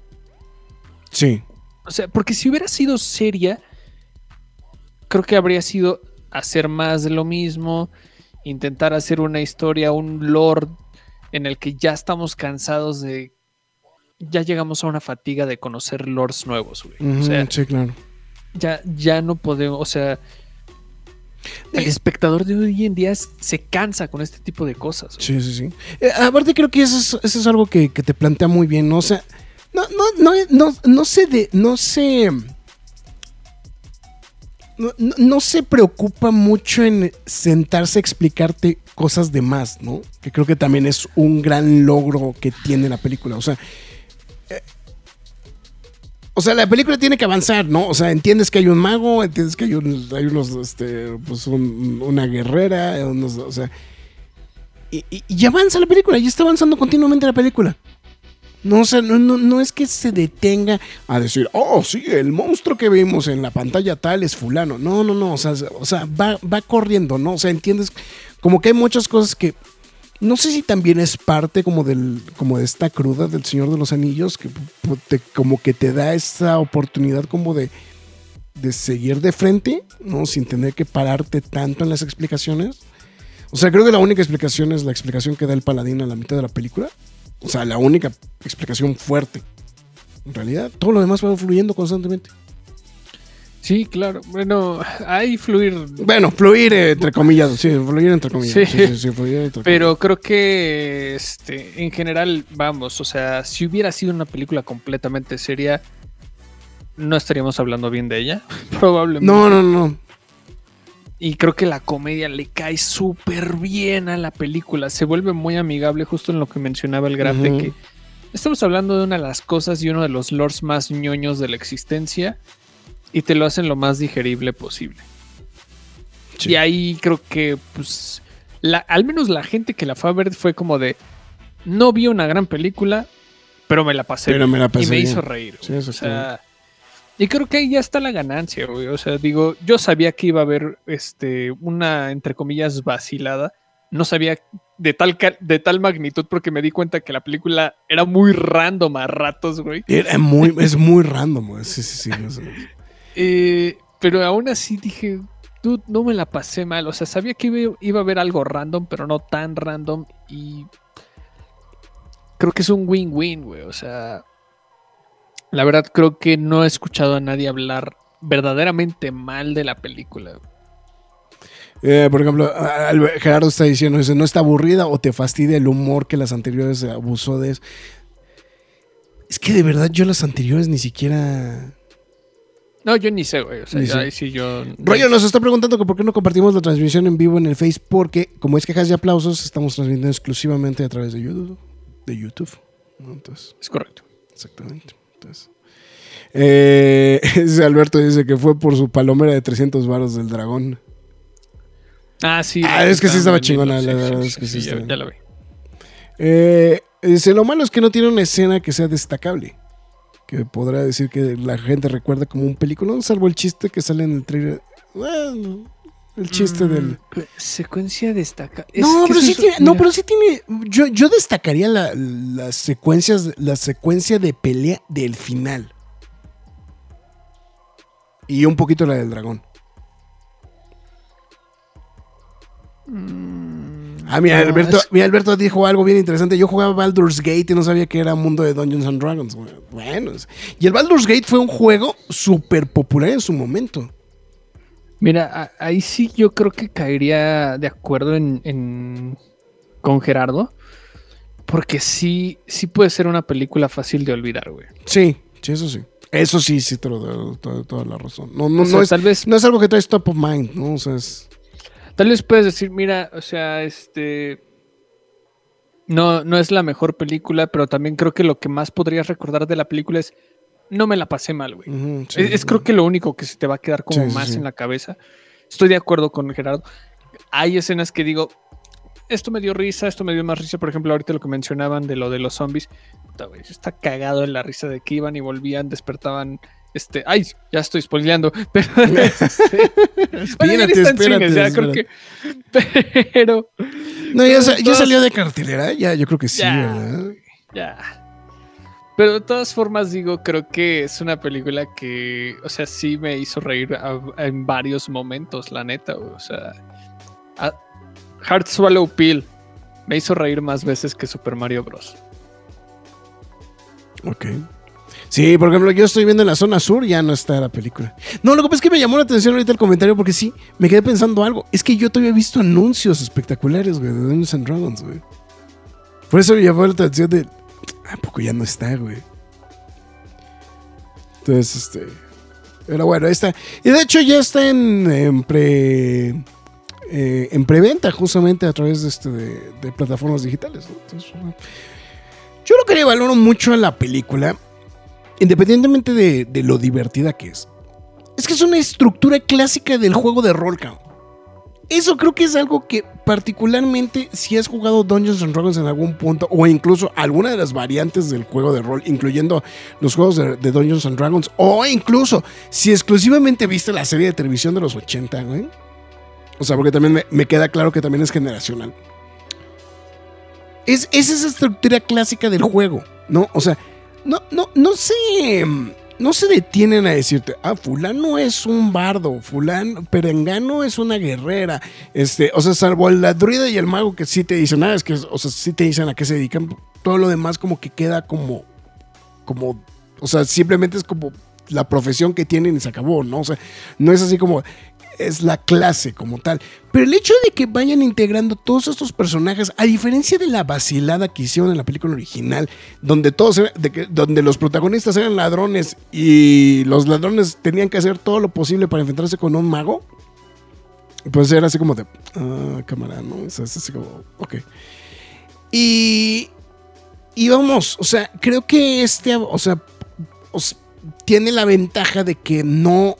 Sí. O sea, porque si hubiera sido seria, creo que habría sido hacer más de lo mismo, intentar hacer una historia, un lore en el que ya estamos cansados de... Ya llegamos a una fatiga de conocer lores nuevos, güey. O sea, sí, claro. ya, ya no podemos, o sea... El espectador de hoy en día se cansa con este tipo de cosas. güey. Sí, sí, sí. Eh, aparte creo que eso es, eso es algo que, que te plantea muy bien, ¿no? O sea, no, no, no, no, no se de, no se. No se preocupa mucho en sentarse a explicarte cosas de más, ¿no? Que creo que también es un gran logro que tiene la película. O sea. O sea, la película tiene que avanzar, ¿no? O sea, entiendes que hay un mago, entiendes que hay, unos, hay unos, este, pues un- una guerrera, unos, o sea, y, y- y avanza la película, y está avanzando continuamente la película. No, o sea, no, no, no es que se detenga a decir, oh, sí, el monstruo que vimos en la pantalla tal es fulano. No, no, no, o sea, o sea va, va corriendo, ¿no? O sea, entiendes, como que hay muchas cosas que, no sé si también es parte como del, como de esta cruda del Señor de los Anillos, que te- como que te da esa oportunidad como de, de seguir de frente, ¿no? Sin tener que pararte tanto en las explicaciones. O sea, creo que la única explicación es la explicación que da el paladín a la mitad de la película. O sea, la única explicación fuerte. En realidad, todo lo demás va fluyendo constantemente. Sí, claro. Bueno, hay fluir. Bueno, fluir eh, entre comillas, sí, fluir entre comillas. Sí. Sí, sí, fluir entre Pero creo que este, en general, vamos, o sea, si hubiera sido una película completamente seria, no estaríamos hablando bien de ella. Probablemente. No, no, no. Y creo que la comedia le cae súper bien a la película. Se vuelve muy amigable, justo en lo que mencionaba el Graf, de que estamos hablando de una de las cosas y uno de los lores más ñoños de la existencia. Y te lo hacen lo más digerible posible. Sí. Y ahí creo que, pues, la, al menos la gente que la fue a ver fue como de, no vi una gran película, pero me la pasé. Pero me la pasé y me bien. hizo reír. Sí, eso o sea, y creo que ahí ya está la ganancia, güey. O sea, digo, yo sabía que iba a haber este, una, entre comillas, vacilada. No sabía de tal, de tal magnitud porque me di cuenta que la película era muy random a ratos, güey. Era muy, es muy random, güey. Sí, sí, sí. no sé. Eh, pero aún así dije, no me la pasé mal. O sea, sabía que iba, a haber algo random, pero no tan random. Y creo que es un win-win, güey. O sea, la verdad creo que no he escuchado a nadie hablar verdaderamente mal de la película. Eh, por ejemplo, Gerardo está diciendo, no está aburrida o te fastidia el humor que las anteriores abusó de eso. Es que de verdad yo las anteriores ni siquiera... No, yo ni sé, güey. O sea, ya sí yo. Roger nos está preguntando que por qué no compartimos la transmisión en vivo en el Face, porque como es quejas y aplausos, estamos transmitiendo exclusivamente a través de YouTube. De YouTube. ¿no? Entonces, Es correcto. exactamente. Entonces, eh, Alberto dice que fue por su palomera de 300 varos del dragón. Ah, sí. Ah, es que sí estaba chingona, la verdad sí, es que sí, ya la vi. Eh, dice, lo malo es que no tiene una escena que sea destacable. Que podrá decir que la gente recuerda como un película, salvo el chiste que sale en el trailer. Bueno, el chiste Mm, del... Secuencia destaca. es No, pero sí tiene, no, pero sí tiene. Yo, yo destacaría la- las secuencias, la secuencia de pelea del final. Y un poquito la del dragón. Ah, mira, Alberto, mira, Alberto dijo algo bien interesante. Yo jugaba Baldur's Gate y no sabía que era mundo de Dungeons and Dragons. Bueno, y el Baldur's Gate fue un juego súper popular en su momento. Mira, ahí sí yo creo que caería de acuerdo en, en- con Gerardo. Porque sí, sí puede ser una película fácil de olvidar, güey. Sí, sí, eso sí. Eso sí, sí, te lo doy toda, toda la razón. No, no, O no es, tal vez, no es algo que traes top of mind, ¿no? O sea, es. Tal vez puedes decir, mira, o sea, este. No, no es la mejor película, pero también creo que lo que más podrías recordar de la película es. No me la pasé mal, güey. sí, es, es creo que lo único que se te va a quedar como Sí, más sí. en la cabeza. Estoy de acuerdo con Gerardo. Hay escenas que digo, esto me dio risa, esto me dio más risa. Por ejemplo, ahorita lo que mencionaban de lo de los zombies. Está cagado en la risa de que iban y volvían, despertaban. Este, ay, ya estoy spoileando, pero pero No, ya, sa- ya salió de cartelera, ya, yo creo que sí, Ya, ¿verdad? ya. Pero de todas formas, digo, creo que es una película que, o sea, sí me hizo reír a- en varios momentos, la neta, O sea, a- Heart Swallow Pill me hizo reír más veces que Super Mario Bros. Ok. Sí, por ejemplo, yo estoy viendo en la zona sur, ya no está la película. No, lo que pasa es que me llamó la atención ahorita el comentario porque sí, me quedé pensando algo. Es que yo todavía he visto anuncios espectaculares, güey, de Dungeons and Dragons, güey. Por eso me llamó la atención de. ¿A poco ya no está, güey? Entonces, este. Pero bueno, ahí está. Y de hecho ya está en, en pre. eh, en preventa, justamente a través de, este, de, plataformas digitales. Entonces. Yo lo que le valoro mucho a la película, independientemente de, lo divertida que es, es que es una estructura clásica del juego de rol, cabrón. Eso creo que es algo que particularmente si has jugado Dungeons and Dragons en algún punto o incluso alguna de las variantes del juego de rol, incluyendo los juegos de, Dungeons and Dragons o incluso si exclusivamente viste la serie de televisión de los 80, güey. O sea, porque también me, queda claro que también es generacional. Es esa estructura clásica del juego, ¿no? O sea, no, no, no se, no se detienen a decirte, ah, fulano es un bardo, fulano, perengano es una guerrera, este, o sea, salvo la druida y el mago que sí te dicen, ah, es que, o sea, sí te dicen a qué se dedican, todo lo demás como que queda como, como, o sea, simplemente es como la profesión que tienen y se acabó, ¿no? O sea, no es así como es la clase como tal. Pero el hecho de que vayan integrando todos estos personajes, a diferencia de la vacilada que hicieron en la película original, donde todos de que, donde los protagonistas eran ladrones y los ladrones tenían que hacer todo lo posible para enfrentarse con un mago, pues era así como de, ah, cámara, ¿no? O sea, es así como, ok. Y, y vamos, o sea, creo que este, o sea, tiene la ventaja de que no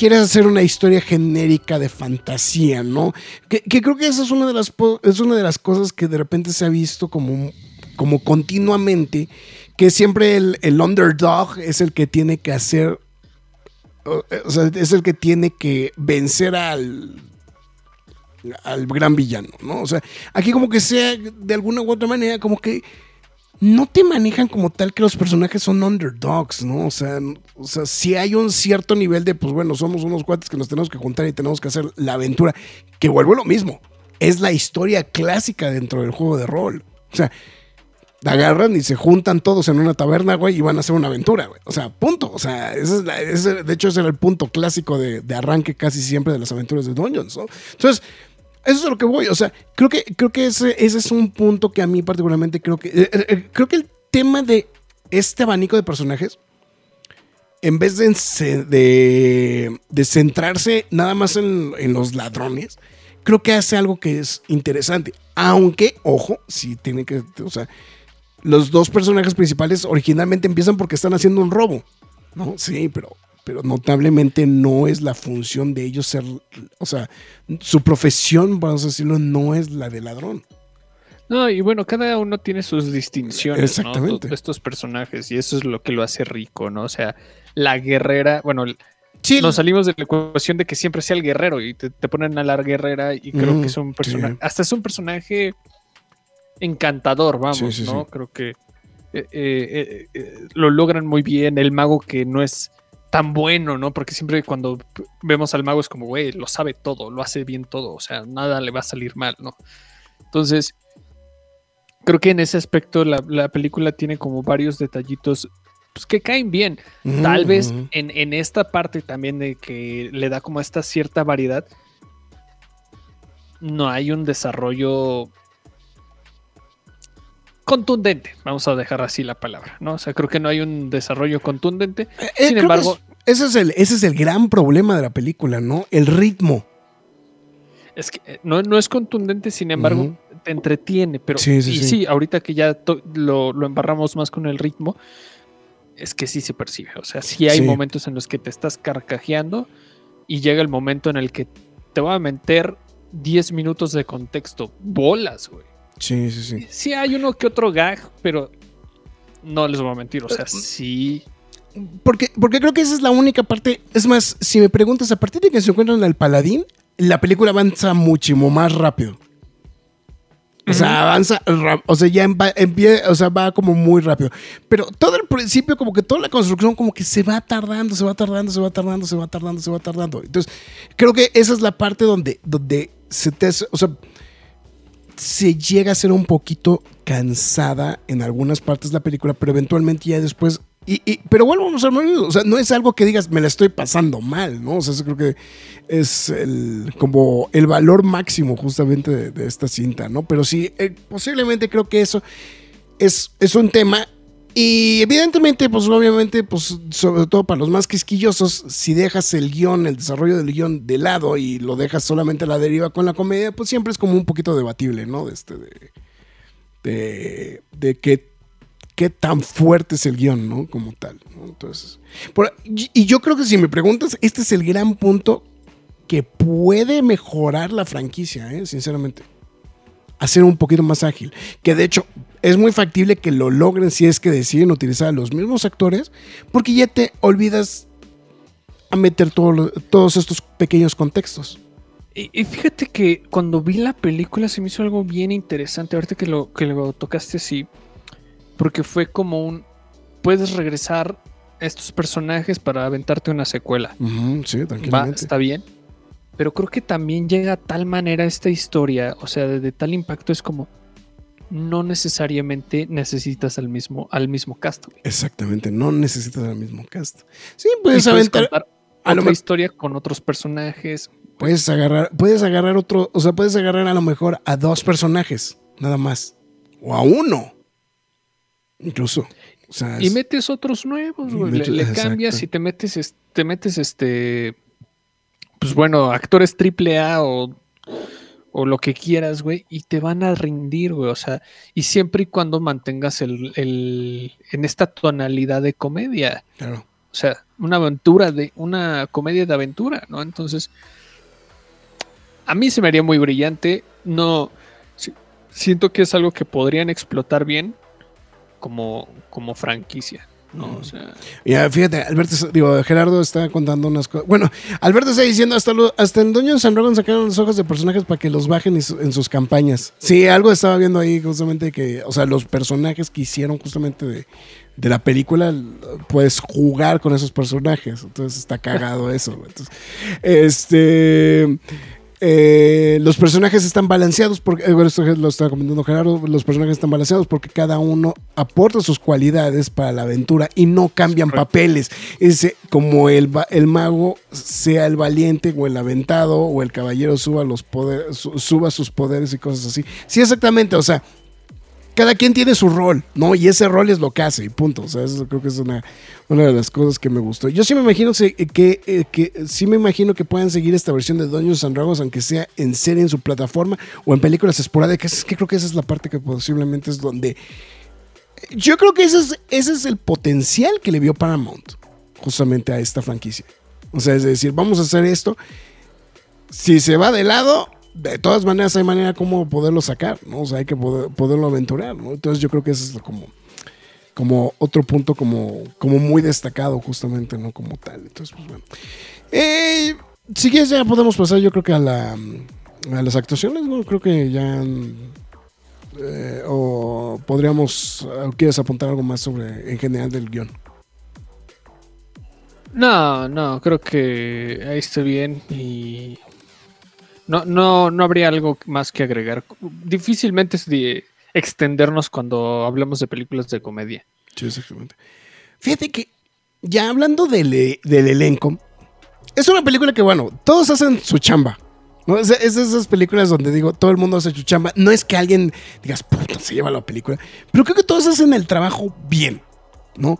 quieres hacer una historia genérica de fantasía, ¿no? Que, creo que esa es una de las es una de las cosas que de repente se ha visto como, como continuamente, que siempre el, el underdog es el que tiene que hacer, o sea, es el que tiene que vencer al al gran villano, ¿no? O sea, aquí como que sea de alguna u otra manera como que no te manejan como tal que los personajes son underdogs, ¿no? O sea, o sea, si hay un cierto nivel de, pues bueno, somos unos cuates que nos tenemos que juntar y tenemos que hacer la aventura, que vuelvo lo mismo, es la historia clásica dentro del juego de rol. O sea, agarran y se juntan todos en una taberna, güey, y van a hacer una aventura, güey. O sea, punto. O sea, ese es de hecho ese era el punto clásico de, de, arranque casi siempre de las aventuras de Dungeons, ¿no? Entonces, eso es lo que voy. O sea, creo que, creo que ese, ese es un punto que a mí particularmente creo que. Eh, eh, eh, creo que el tema de este abanico de personajes, en vez de, de, centrarse nada más en, en, los ladrones, creo que hace algo que es interesante. Aunque, ojo, sí tiene que. O sea, los dos personajes principales originalmente empiezan porque están haciendo un robo. ¿No? Sí, pero pero notablemente no es la función de ellos ser, o sea, su profesión, vamos a decirlo, no es la de ladrón. No, y bueno, cada uno tiene sus distinciones, Exactamente. De estos personajes, y eso es lo que lo hace rico, ¿no? O sea, la guerrera, bueno, nos salimos de la ecuación de que siempre sea el guerrero y te, ponen a la guerrera y creo que es un personaje, hasta es un personaje encantador, vamos, ¿no? Creo que eh, eh, eh, lo logran muy bien, el mago que no es tan bueno, ¿no? Porque siempre cuando vemos al mago es como, güey, lo sabe todo, lo hace bien todo, o sea, nada le va a salir mal, ¿no? Entonces, creo que en ese aspecto la, película tiene como varios detallitos pues, que caen bien. Tal vez en, en, esta parte también de que le da como esta cierta variedad, no hay un desarrollo contundente, vamos a dejar así la palabra, ¿no? O sea, creo que no hay un desarrollo contundente. Eh, eh, Sin embargo, ese es, el, ese es el gran problema de la película, ¿no? El ritmo. Es que eh, no, no es contundente, sin embargo, te entretiene, pero sí, sí, y sí. ahorita que ya lo, embarramos más con el ritmo, es que sí se percibe. O sea, sí hay momentos en los que te estás carcajeando y llega el momento en el que te va a meter 10 minutos de contexto. Bolas, güey. Sí, sí, sí. Sí hay uno que otro gag, pero no les voy a mentir, o sea, sí. Porque, porque creo que esa es la única parte. Es más, si me preguntas, a partir de que se encuentran al paladín, la película avanza muchísimo más rápido. O sea, avanza, o sea, ya empieza, o sea, va como muy rápido. Pero todo el principio, como que toda la construcción, como que se va tardando, se va tardando, se va tardando, se va tardando, se va tardando. Entonces, creo que esa es la parte donde, donde se te, o sea, se llega a ser un poquito cansada en algunas partes de la película, pero eventualmente ya después. Y, pero vuelvo a o sea, no es algo que digas me la estoy pasando mal, ¿no? O sea, eso creo que es el, como el valor máximo justamente de, esta cinta, ¿no? Pero sí, eh, posiblemente creo que eso es, es un tema y evidentemente, pues obviamente, pues sobre todo para los más quisquillosos, si dejas el guion, el desarrollo del guion de lado y lo dejas solamente a la deriva con la comedia, pues siempre es como un poquito debatible, ¿no? De, este, de, de, qué, qué, tan fuerte es el guion, ¿no? Como tal. Entonces, y yo creo que si me preguntas, este es el gran punto que puede mejorar la franquicia, ¿eh? sinceramente. Hacer un poquito más ágil. Que de hecho, es muy factible que lo logren si es que deciden utilizar a los mismos actores, porque ya te olvidas a meter todos estos pequeños contextos. Y, fíjate que cuando vi la película se me hizo algo bien interesante, ahorita que lo, que lo tocaste así, porque fue como un, puedes regresar a estos personajes para aventarte una secuela. sí, tranquilamente. está bien. Pero creo que también llega a tal manera esta historia, o sea, de tal impacto es como, no necesariamente necesitas al mismo, al mismo cast. güey. Exactamente, no necesitas el mismo cast. Sí, puedes Y aventar. a lo otra historia con otros personajes. Puedes agarrar, puedes agarrar otro, o sea, puedes agarrar a lo mejor a dos personajes, nada más. O a uno. Incluso. O sea, Y es- metes otros nuevos, güey. Le, metes- le cambias y te metes, es- te metes este. Pues bueno, actores triple A o, o lo que quieras, güey. Y te van a rendir, güey. O sea, y siempre y cuando mantengas el, el- en esta tonalidad de comedia. claro. O sea, una aventura de. una comedia de aventura, ¿no? Entonces. A mí se me haría muy brillante. No. si- siento que es algo que podrían explotar bien como, como franquicia. ¿No? O sea, Ya, fíjate, Alberto, digo, Gerardo está contando unas cosas. Bueno, Alberto está diciendo, hasta, lo- hasta el dueño de San Rogan sacaron los ojos de personajes para que los bajen en, su- en sus campañas. Sí, algo estaba viendo ahí justamente que, o sea, los personajes que hicieron justamente de, de la película, puedes jugar con esos personajes. Entonces está cagado eso. Entonces, este... eh, los personajes están balanceados porque, eh, esto lo estaba comentando Gerardo, los personajes están balanceados porque cada uno aporta sus cualidades para la aventura y no cambian papeles. Es como el, el mago sea el valiente o el aventado o el caballero suba, los poderes, su- suba sus poderes y cosas así. Sí, exactamente, o sea, cada quien tiene su rol, ¿no? Y ese rol es lo que hace, y punto. O sea, eso creo que es una, una de las cosas que me gustó. Yo sí me imagino se- que, eh, que sí me imagino que puedan seguir esta versión de Dungeons and Dragons, aunque sea en serie en su plataforma o en películas esporádicas. Es que creo que esa es la parte que posiblemente es donde. Yo creo que ese es, ese es el potencial que le vio Paramount justamente a esta franquicia. O sea, es decir, vamos a hacer esto. Si se va de lado, de todas maneras hay manera como poderlo sacar, ¿no? O sea, hay que poder- poderlo aventurar, ¿no? Entonces yo creo que ese es como, como otro punto como, como muy destacado justamente, ¿no? Como tal. Entonces, pues bueno. Eh, si quieres ya podemos pasar yo creo que a, la, a las actuaciones, ¿no? Creo que ya... eh, o podríamos... o ¿Quieres apuntar algo más sobre en general del guion? no, no, creo que ahí esté bien y no, no, no habría algo más que agregar. Difícilmente es de extendernos cuando hablamos de películas de comedia. Sí, exactamente. Fíjate que ya hablando del, e- del elenco, es una película que, bueno, todos hacen su chamba. ¿no? Es, es de esas películas donde digo, todo el mundo hace su chamba. No es que alguien digas, puta, se lleva la película. Pero creo que todos hacen el trabajo bien, ¿no?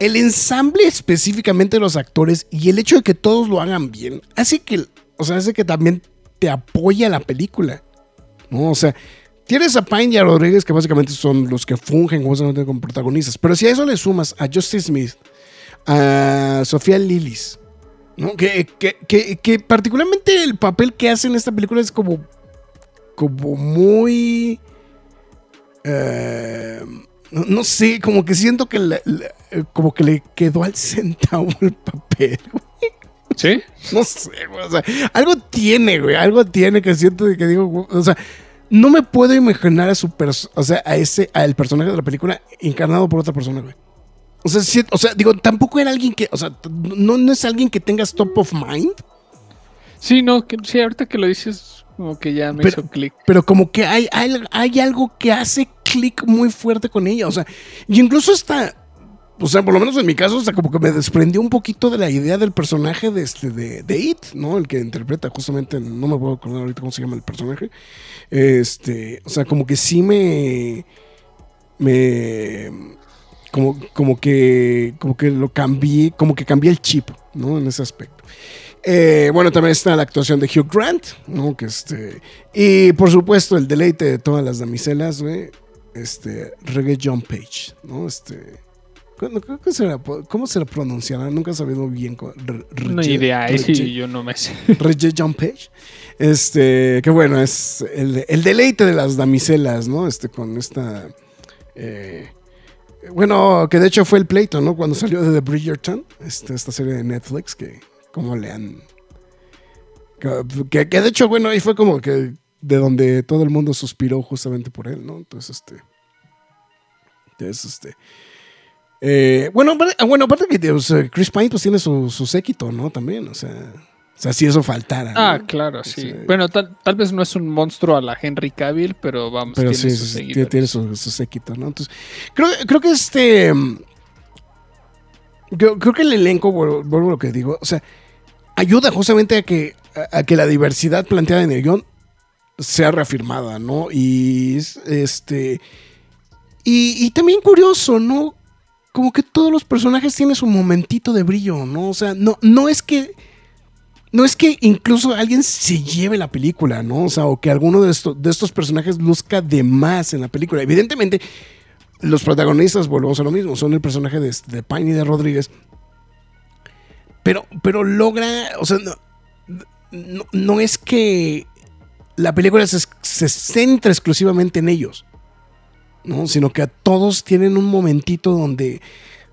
El ensamble específicamente de los actores y el hecho de que todos lo hagan bien, hace que, o sea, hace que también te apoya la película, ¿no? O sea, Tienes a Pine y a Rodríguez, que básicamente son los que fungen como protagonistas. Pero si a eso le sumas a Justice Smith, a Sofía Lillis, que, que, que, particularmente el papel que hace en esta película es como, como muy... eh, no, no sé, como que siento que, como que le quedó al centavo el papel. ¿Sí? No sé, güey. O sea, algo tiene, güey. Algo tiene que siento de que digo, güey, o sea, no me puedo imaginar a su perso- o sea, a ese, al personaje de la película encarnado por otra persona, güey. O sea, sí- o sea, digo, tampoco era alguien que, o sea, no, no es alguien que tengas top of mind, Sí, no, que, sí, ahorita que lo dices, como que ya me Pero- hizo clic. pero como que hay, hay, hay algo que hace clic muy fuerte con ella. O sea, y incluso hasta, o sea, por lo menos en mi caso, hasta como que me desprendió un poquito de la idea del personaje de, este, de, de It, ¿no? El que interpreta justamente, no me puedo acordar ahorita cómo se llama el personaje. Este, o sea, como que sí me. Me. Como, como que. Como que lo cambié. Como que cambié el chip, ¿no? En ese aspecto. Eh, bueno, también está la actuación de Hugh Grant, ¿no? Que este. Y por supuesto, el deleite de todas las damiselas, güey. Este. Reggae John Page, ¿no? Este. ¿Cómo, cómo se la, cómo se la pronunciará? Nunca he sabido bien. Re- No idea, ahí sí Reggae- yo no me sé. Reggae John Page. Este, que bueno, es el, el deleite de las damiselas, ¿no? Este, con esta. eh, bueno, que de hecho fue el pleito, ¿no? Cuando salió de The Bridgerton, este, esta serie de Netflix, que como le han. Que, que de hecho, bueno, ahí fue como que de donde todo el mundo suspiró justamente por él, ¿no? Entonces, este. Entonces, este. Eh, bueno, ah, bueno, aparte que o sea, Chris Pine pues tiene su, su séquito, ¿no? También, o sea. O sea, si eso faltara. Ah, ¿no? claro, sí. Bueno, tal, tal vez no es un monstruo a la Henry Cavill, pero vamos, Pero tiene sí, sus sí, tiene, su, su séquito, ¿no? Entonces, creo, creo que este. Creo, creo que el elenco, vuelvo, a lo que digo, o sea, ayuda justamente a que, a, a que la diversidad planteada en el guion sea reafirmada, ¿no? Y es, este. Y, y también curioso, ¿no? Como que todos los personajes tienen su momentito de brillo, ¿no? O sea, no, no es que. No es que incluso alguien se lleve la película, ¿no? O sea, o que alguno de, estos personajes luzca de más en la película. Evidentemente, los protagonistas, volvemos a lo mismo, son el personaje de, de Pine y de Rodríguez. Pero, pero logra, o sea, no, no, no es que la película se, se centra exclusivamente en ellos, ¿no? Sino que a todos tienen un momentito donde,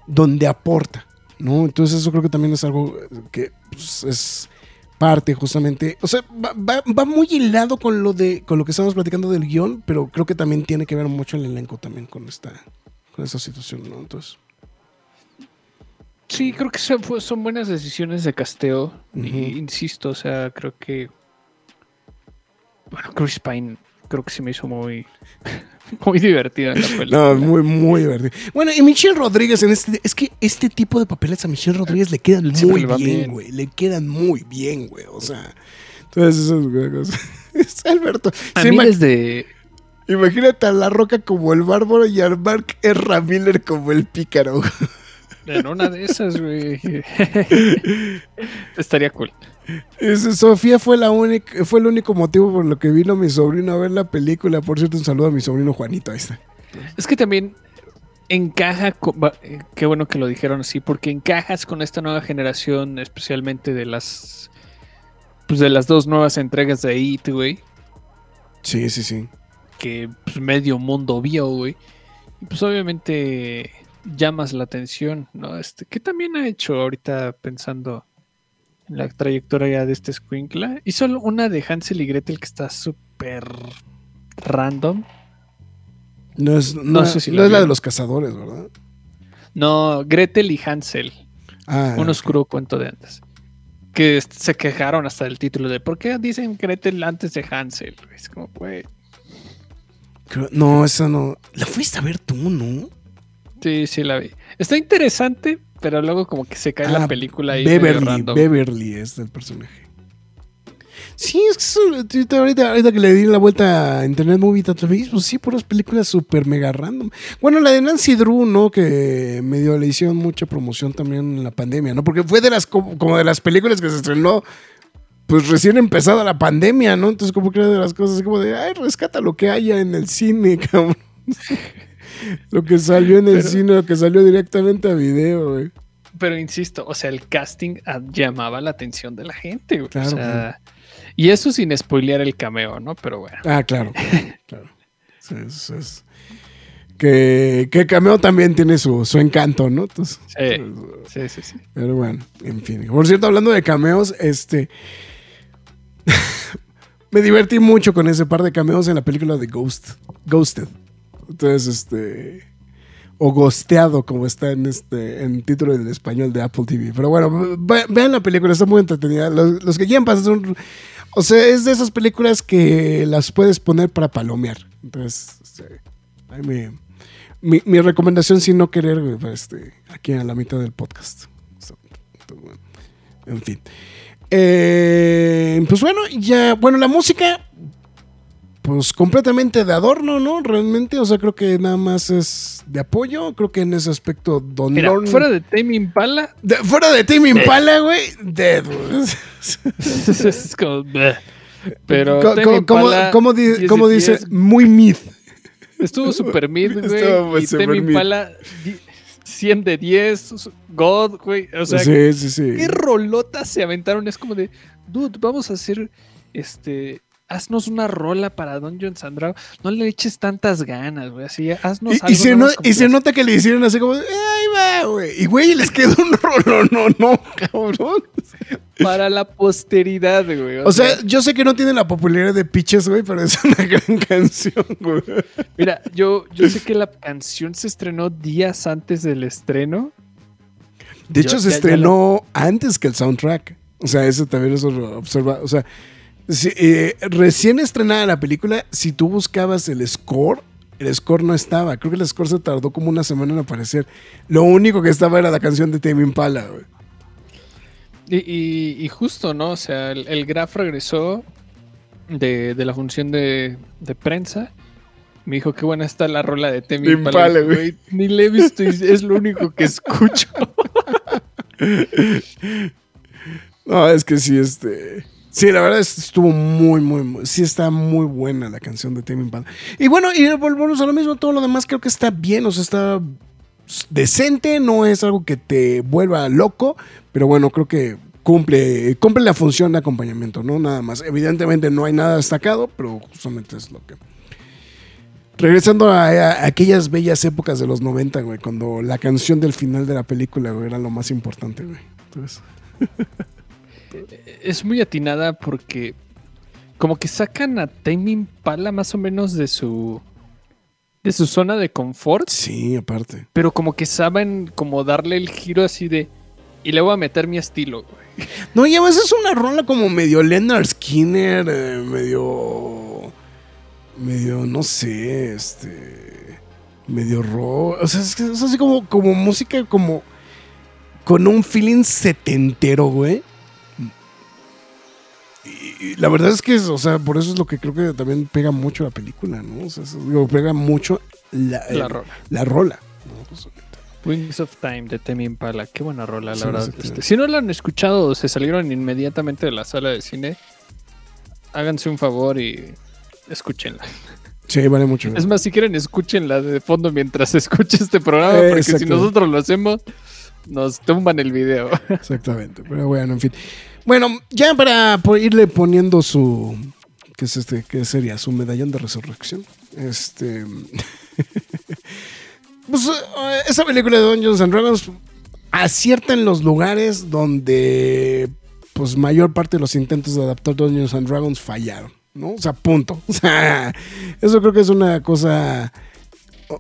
donde aporta, ¿no? Entonces eso creo que también es algo que pues, es parte justamente, o sea, va, va- va muy hilado con lo de con lo que estamos platicando del guion, pero creo que también tiene que ver mucho el elenco también con esta con esta situación, ¿no? Entonces, Sí, creo que son, son buenas decisiones de casteo. Insisto, o sea, creo que. Bueno, Chris Pine creo que se me hizo muy. muy divertida en la película. no, muy muy divertido. Bueno, y Michelle Rodríguez en este es que este tipo de papeles a Michelle Rodríguez le quedan muy le bien, güey, le quedan muy bien, güey, o sea, entonces esas cosas. Es Alberto, A mí desde. imagínate a La Roca como el bárbaro y a Mark R. Miller como el pícaro. En una de esas, güey. Estaría cool. Ese, Sofía fue la única, fue el único motivo por lo que vino mi sobrino a ver la película. Por cierto, un saludo a mi sobrino Juanito. Ahí está. Es que también encaja, con- eh, qué bueno que lo dijeron así, porque encajas con esta nueva generación, especialmente de las, pues de las dos nuevas entregas de IT, güey, Sí, sí, sí. que pues, medio mundo vio, güey. Y pues obviamente llamas la atención, ¿no? Este, que también ha hecho ahorita pensando en la trayectoria de este Squinkla. Hizo una de Hansel y Gretel que está súper random. No es, no, No sé si no es la de los cazadores, ¿verdad? No, Gretel y Hansel. Ah, un oscuro cuento de antes. Que se quejaron hasta del título de ¿por qué dicen Gretel antes de Hansel? Es como. Creo- no, esa no. La fuiste a ver tú, ¿no? Sí, sí la vi. Está interesante, pero luego como que se cae la Ah, película ahí. Beverly. Beverly es el personaje. Sí, es que eso- ahorita, ahorita, ahorita que le di la vuelta a Internet Movie Database, pues sí, puras películas súper mega random. Bueno, la de Nancy Drew, ¿no? Que medio le hicieron mucha promoción también en la pandemia, ¿no? Porque fue de las como, como de las películas que se estrenó, pues recién empezada la pandemia, ¿no? Entonces como que era de las cosas así como de, ay, rescata lo que haya en el cine, cabrón. Lo que salió en el Pero- cine, lo que salió directamente a video, güey. Pero insisto, o sea, el casting llamaba la atención de la gente. güey. Claro, o sea, y eso sin spoilear el cameo, ¿no? Pero bueno. Ah, claro, claro. Sí, eso es- Que, que Cameo también tiene su, su encanto, ¿no? Entonces, Sí, sí, sí. sí. pero bueno, en fin. Por cierto, hablando de cameos, este. me divertí mucho con ese par de cameos en la película de Ghost. Ghosted. Entonces, este. O Ghosteado, como está en este en título en español de Apple TV. Pero bueno, ve- vean la película, está muy entretenida. Los, que pasar son. O sea, es de esas películas que las puedes poner para palomear. Entonces, este, ahí me- mi, recomendación, sin no querer, pues, este, aquí a la mitad del podcast. En fin. Eh, pues bueno, ya, bueno, la música, pues completamente de adorno, ¿no? Realmente, o sea, creo que nada más es de apoyo. Creo que en ese aspecto, Don Mira, Lorne- fuera de Tame Impala, de- fuera de Tim Impala, güey, dead, es como... Pero Co- Tame co- ¿Cómo, Impala, cómo di- 10 de cómo dice? 10. Muy mid. Estuvo super mid, Estuvo güey. Y Tame. Impala, di- 100 de 10. God, güey. O sea, sí, sí, sí. qué rolotas se aventaron. Es como de, dude, vamos a hacer este. Haznos una rola para Dungeons and Dragons. No le eches tantas ganas, güey. Así, haznos Y, algo. y se, no- y se nota que le hicieron así como, ahí va, güey. Y güey, les quedó un rolo, no, no, cabrón. Para la posteridad, güey. O sea, yo sé que no tiene la popularidad de Pitches, güey, pero es una gran canción, güey. mira, yo, yo sé que la canción se estrenó días antes del estreno. De Yo- hecho, se ya- ya estrenó antes que el soundtrack. O sea, eso también es observa. O sea, eh, recién estrenada la película, si tú buscabas el score, el score no estaba. Creo que el score se tardó como una semana en aparecer. Lo único que estaba era la canción de Tame Impala, güey. Y, y- y justo, ¿no? O sea, el, el Graf regresó de, de la función de, de prensa. Me dijo qué buena está la rola de Temi Impala". Güey. "Güey, Ni le he visto y es lo único que escucho. No, es que sí, este. Sí, la verdad estuvo muy, muy. Sí, está muy buena la canción de Tame Impala. Y bueno, y volvemos a lo mismo. Todo lo demás creo que está bien, o sea, está decente. No es algo que te vuelva loco, pero bueno, creo que cumple, cumple la función de acompañamiento, ¿no? Nada más. Evidentemente no hay nada destacado, pero justamente es lo que. Regresando a, aquellas bellas épocas de los 90, güey, cuando la canción del final de la película, era lo más importante, güey. Entonces. es muy atinada porque como que sacan a Tame Impala más o menos de su de su zona de confort, Sí, aparte. pero como que saben como darle el giro así de y le voy a meter mi estilo, güey. No, y además es una rola como medio Leonard Skinner, eh, medio. medio, no sé, este. medio rock. O sea, es, es así como, como música, como. con un feeling setentero, güey. Y, la verdad es que, o sea, por eso es lo que creo que también pega mucho la película, ¿no? O sea, es- digo, pega mucho la, La eh, rola. La rola. ¿no? Wings of Time de Temi Impala, qué buena rola, la Sí, verdad. Este, si no la han escuchado o se salieron inmediatamente de la sala de cine, háganse un favor y escúchenla. Sí, vale mucho. Es más, si quieren, escúchenla de fondo mientras escuche este programa, porque si nosotros lo hacemos, nos tumban el video. Exactamente, pero bueno, en fin. Bueno, ya para irle poniendo su. ¿Qué es este? ¿Qué sería? Su medallón de resurrección. Este. pues eh, esa película de Dungeons and Dragons acierta en los lugares donde. Pues mayor parte de los intentos de adaptar Dungeons and Dragons fallaron, ¿no? O sea, punto. O sea, eso creo que es una cosa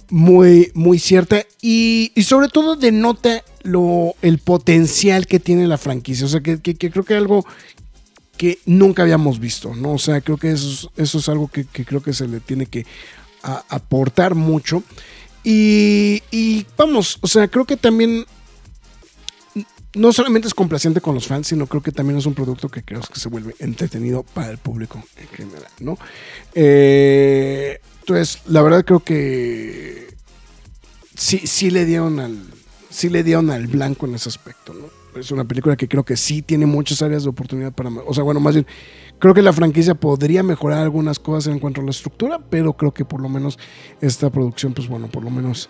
muy, muy cierta y, sobre todo denota lo, el potencial que tiene la franquicia. O sea, que, que- que creo que algo que nunca habíamos visto, ¿no? O sea, creo que eso es, algo que, creo que se le tiene que aportar mucho. Y, y vamos, o sea, creo que también no solamente es complaciente con los fans, sino creo que también es un producto que creo que se vuelve entretenido para el público en general, ¿no? Eh, entonces, la verdad creo que sí, sí le dieron al, sí le dieron al blanco en ese aspecto, ¿no? Es una película que creo que sí tiene muchas áreas de oportunidad para, o sea, bueno, más bien, creo que la franquicia podría mejorar algunas cosas en cuanto a la estructura, pero creo que por lo menos esta producción, pues bueno, por lo menos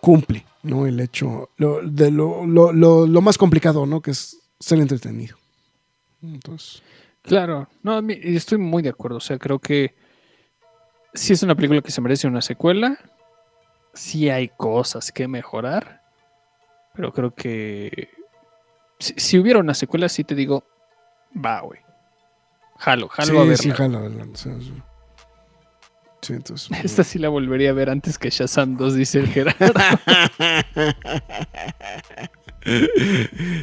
cumple, ¿no? El hecho lo, de lo, lo, lo, más complicado, ¿no? Que es ser entretenido. Entonces, Claro, no, estoy muy de acuerdo. O sea, creo que sí es una película que se merece una secuela. Sí hay cosas que mejorar. Pero creo que si, si hubiera una secuela, sí te digo, va, güey. Jalo, jalo a sí, verla. sí, jalo adelante. sí. Sí, entonces. Esta sí la volvería a ver antes que Shazam 2, dice el Gerardo.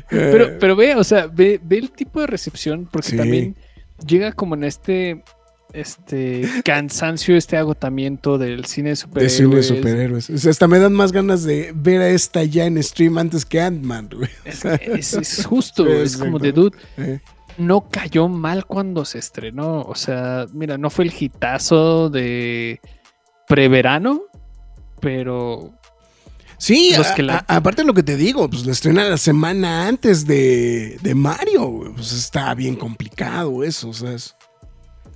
pero, pero ve, o sea, ve, ve el tipo de recepción, porque también llega como en este este cansancio, este agotamiento del cine de de superhéroes. cine de superhéroes. O sea, hasta me dan más ganas de ver a esta ya en stream antes que Ant-Man, güey. Es, es- es justo, Sí, es como de dude. Eh, No cayó mal cuando se estrenó. O sea, mira, no fue el hitazo de preverano, pero Sí, Los que la- a- aparte de lo que te digo, pues la estrena la semana antes de, de Mario, güey. Pues está bien complicado eso, o sea, es-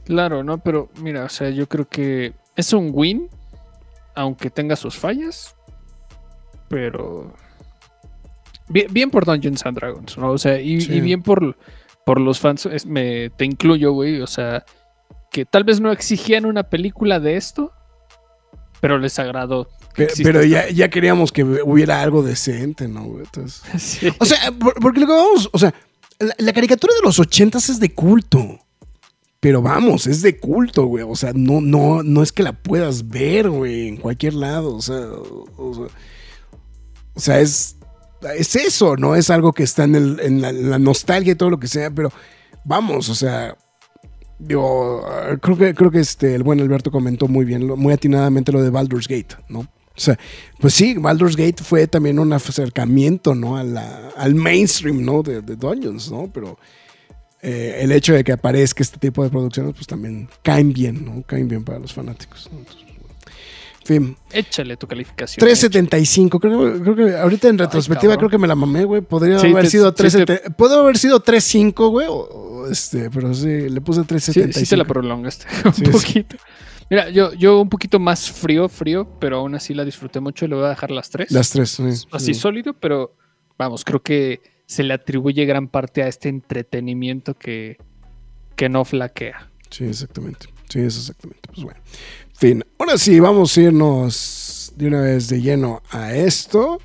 Claro, ¿no? Pero mira, o sea, yo creo que es un win, aunque tenga sus fallas, pero bien, bien por Dungeons and Dragons, ¿no? O sea, y, Sí. y bien por, por los fans, es- me, te incluyo, güey, o sea, que tal vez no exigían una película de esto, pero les agradó. Pero esta- ya, ya queríamos que hubiera algo decente, ¿no? güey? Entonces- Sí. o sea, por- porque lo que vamos, o sea, la, la caricatura de los ochentas es de culto. Pero vamos, es de culto, güey. O sea, no, no, no es que la puedas ver, güey, en cualquier lado. O sea, o, sea, es. es eso, no es algo que está en, el- en la, nostalgia y todo lo que sea, pero vamos, o sea, digo, eh, creo que, creo que este, el buen Alberto comentó muy bien, muy atinadamente lo de Baldur's Gate, ¿no? O sea, pues sí, Baldur's Gate fue también un acercamiento, ¿no? A al mainstream, ¿no? De, de Dungeons, ¿no? Pero eh, el hecho de que aparezca este tipo de producciones, pues también caen bien, ¿no? Caen bien para los fanáticos. ¿no? Entonces, fin, Échale tu calificación. 375. Creo, que- creo que ahorita en retrospectiva creo que me la mamé, güey. Podría Sí, haber te- sido sí 370. Puede haber sido 35, güey. o- o este, pero sí, le puse Sí, 375. sí te la prolongaste un Sí, sí. poquito. Mira, yo, yo un poquito más frío, frío, pero aún así la disfruté mucho y le voy a dejar las tres. Las tres, sí. Así sí. sólido, pero vamos, creo que se le atribuye gran parte a este entretenimiento que, que no flaquea. Sí, exactamente. Sí, es exactamente. Pues bueno. En fin, ahora sí, vamos a irnos de una vez de lleno a esto.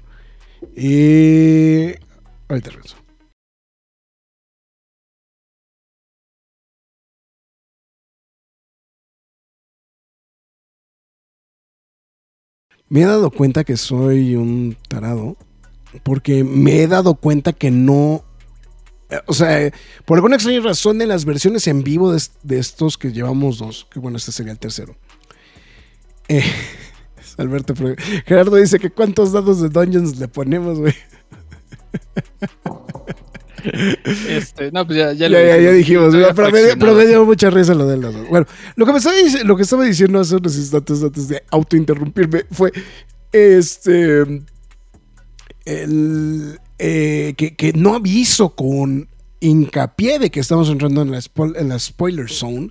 Y. Ahorita regreso. Me he dado cuenta que soy un tarado. Porque me he dado cuenta que no eh, o sea, por alguna extraña razón en las versiones en vivo de, de estos que llevamos dos, que bueno, este sería el tercero. Eh, Alberto, Gerardo dice que cuántos dados de Dungeons le ponemos, güey. Este, no, pues ya, ya, Ya, lo ya, ya dijimos, pero, me, dio- pero me fraccionado. dio mucha risa lo de los dos. Bueno, lo que, me estaba, lo que estaba diciendo hace unos instantes antes de autointerrumpirme fue este el, eh, que, que no aviso con hincapié de que estamos entrando en la, en la spoiler zone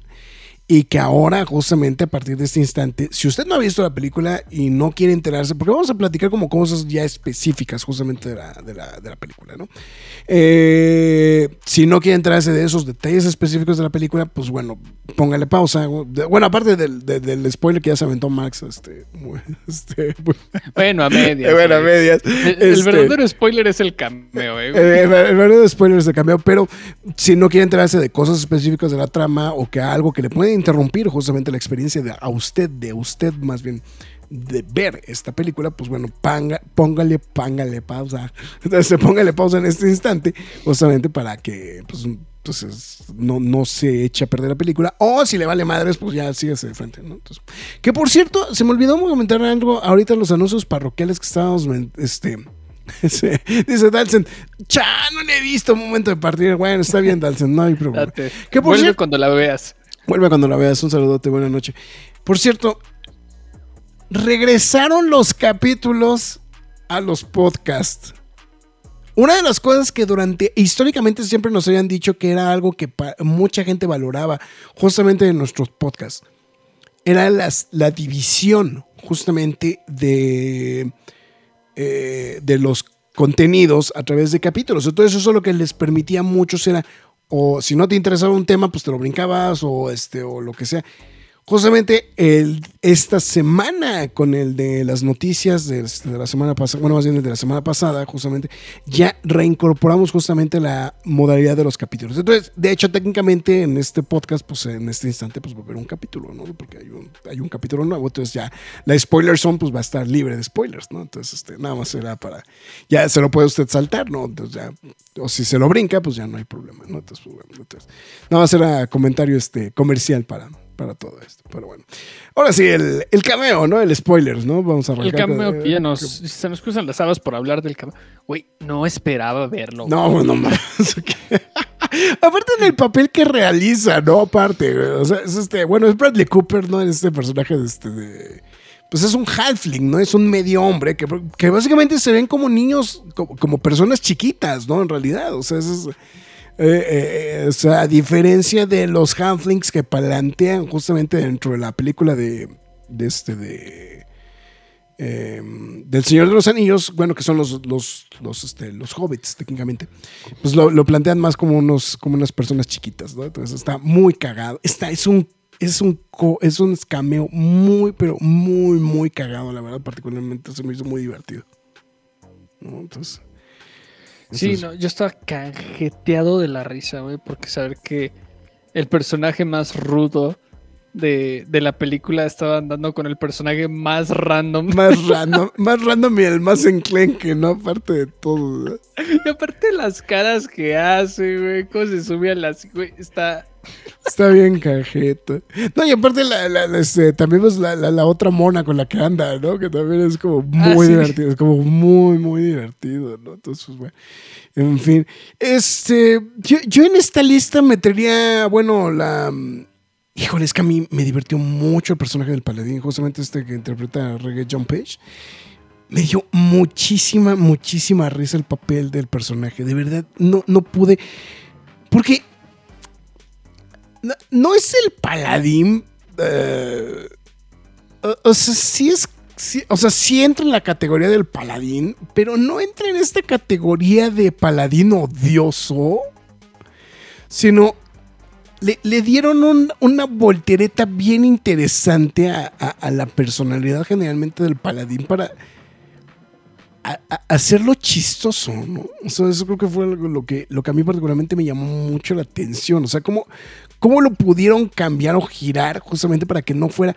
y que ahora justamente a partir de este instante, si usted no ha visto la película y no quiere enterarse, porque vamos a platicar como cosas ya específicas justamente de la, de la, de la película, ¿no? Eh, si no quiere enterarse de esos detalles específicos de la película, pues bueno, póngale pausa. Bueno, aparte del, del- del spoiler que ya se aventó Max, este, este, Bueno, a medias. bueno, a medias. El, el Este, verdadero spoiler es el cameo, eh, güey. eh, el verdadero spoiler se cambió, pero si no quiere enterarse de cosas específicas de la trama o que algo que le puede interrumpir justamente la experiencia de a usted, de usted más bien, de ver esta película, pues bueno, panga- póngale, póngale pausa. Entonces, póngale pausa en este instante, justamente para que pues, pues, es- no, no se eche a perder la película. O si le vale madres, pues ya sígase de frente, ¿no? Entonces, que por cierto, se me olvidó comentar algo ahorita en los anuncios parroquiales que estábamos, este, Dice Dalsen, cha, no le he visto momento de partir. Bueno, está bien, Dalsen, no hay problema. Date. Que por Vuelve cuando la veas. Vuelve cuando la veas. Un saludote, buena noche. Por cierto, regresaron los capítulos a los podcasts. Una de las cosas que durante históricamente siempre nos habían dicho que era algo que mucha gente valoraba justamente en nuestros podcasts era la división justamente de, eh, de los contenidos a través de capítulos. Entonces eso lo que les permitía a muchos era, o si no te interesaba un tema, pues te lo brincabas o, este, o lo que sea. Justamente el, esta semana con el de las noticias de, de la semana pasada, bueno, más bien el de la semana pasada, justamente, ya reincorporamos justamente la modalidad de los capítulos. Entonces, de hecho, técnicamente en este podcast, pues en este instante, pues va a haber un capítulo, ¿no? Porque hay un, hay un capítulo nuevo, entonces ya la spoiler zone, pues va a estar libre de spoilers, ¿no? Entonces, este, nada más será para, ya se lo puede usted saltar, ¿no? Entonces ya, o si se lo brinca, pues ya no hay problema, ¿no? Entonces, pues, entonces, nada más era comentario este, comercial para, para todo esto. Pero bueno. Ahora sí, el, el cameo, ¿no? El spoilers, ¿no? Vamos a El arrancar. con- cameo que ya nos. Se nos cruzan las habas por hablar del cameo. Güey, no esperaba verlo. No, no más. Aparte en el papel que realiza, ¿no? Aparte, güey. o sea, es este, bueno, es Bradley Cooper, ¿no? En este personaje de este de. Pues es un halfling, ¿no? Es un medio hombre que, que básicamente se ven como niños, como, como personas chiquitas, ¿no? En realidad, o sea, eso es, eh, eh, o sea, a diferencia de los halflings que plantean justamente dentro de la película de, de este, de, eh, del Señor de los Anillos, bueno, que son los, los, los, este, los hobbits técnicamente, pues lo, plantean más como, unos, como unas personas chiquitas, ¿no? Entonces está muy cagado. Está, es un es un, es un cameo muy, pero muy, muy cagado, la verdad, particularmente se me hizo muy divertido. Entonces, Sí, entonces- no, yo estaba cajeteado de la risa, güey, porque saber que el personaje más rudo de, de la película estaban dando con el personaje más random. Más random, más random y el más enclenque, ¿no? Aparte de todo. ¿no? Y aparte las caras que hace, güey, cómo se sube a las... Güey, está... Está bien cajeta. No, y aparte la, la- la, este, también pues la, la- otra mona con la que anda, ¿no? Que también es como Ah, muy sí. divertido. Es como muy, muy divertido, ¿no? Entonces, pues, bueno. En fin. Este. Yo, yo en esta lista metería, bueno, la. Híjole, es que a mí me divirtió mucho el personaje del paladín, justamente este que interpreta a Reggae John Page. Me dio muchísima, muchísima risa el papel del personaje. De verdad, no, no pude. Porque no, es el paladín. eh, o, sea, sí es. o sea, sí entra en la categoría del paladín, pero no entra en esta categoría de paladín odioso, sino le, le dieron un- una voltereta bien interesante a, a- la personalidad generalmente del paladín para hacerlo chistoso, ¿no? O sea, eso creo que fue algo lo que, lo que a mí particularmente me llamó mucho la atención. O sea, cómo, cómo lo pudieron cambiar o girar justamente para que no fuera.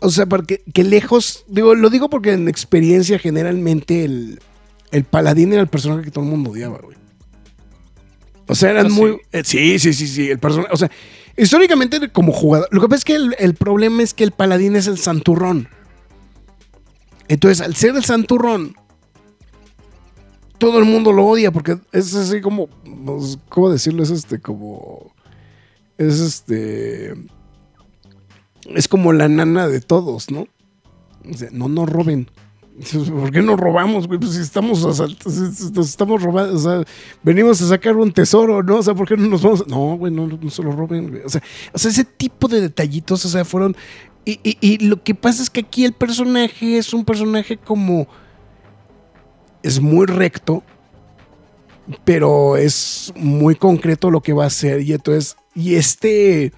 O sea, para que, que lejos. Digo, lo digo porque en experiencia generalmente el, el paladín era el personaje que todo el mundo odiaba, güey. O sea, eran ¿Ah, sí? muy. eh, sí, sí, sí, sí. El personaje. O sea, históricamente como jugador. Lo que pasa es que el, el problema es que el paladín es el santurrón. Entonces, al ser el santurrón, todo el mundo lo odia porque es así como, pues, ¿cómo decirlo? Es este como, es este, es como la nana de todos, ¿no? O sea, no nos roben. ¿Por qué nos robamos, güey? Pues si estamos estamos robando, o sea, venimos a sacar un tesoro, ¿no? O sea, ¿por qué no nos vamos? a- No, güey, no, no se lo roben, güey. O sea, o sea, ese tipo de detallitos, o sea, fueron... Y, y- y lo que pasa es que aquí el personaje es un personaje como... Es muy recto, pero es muy concreto lo que va a hacer. Y entonces, y este...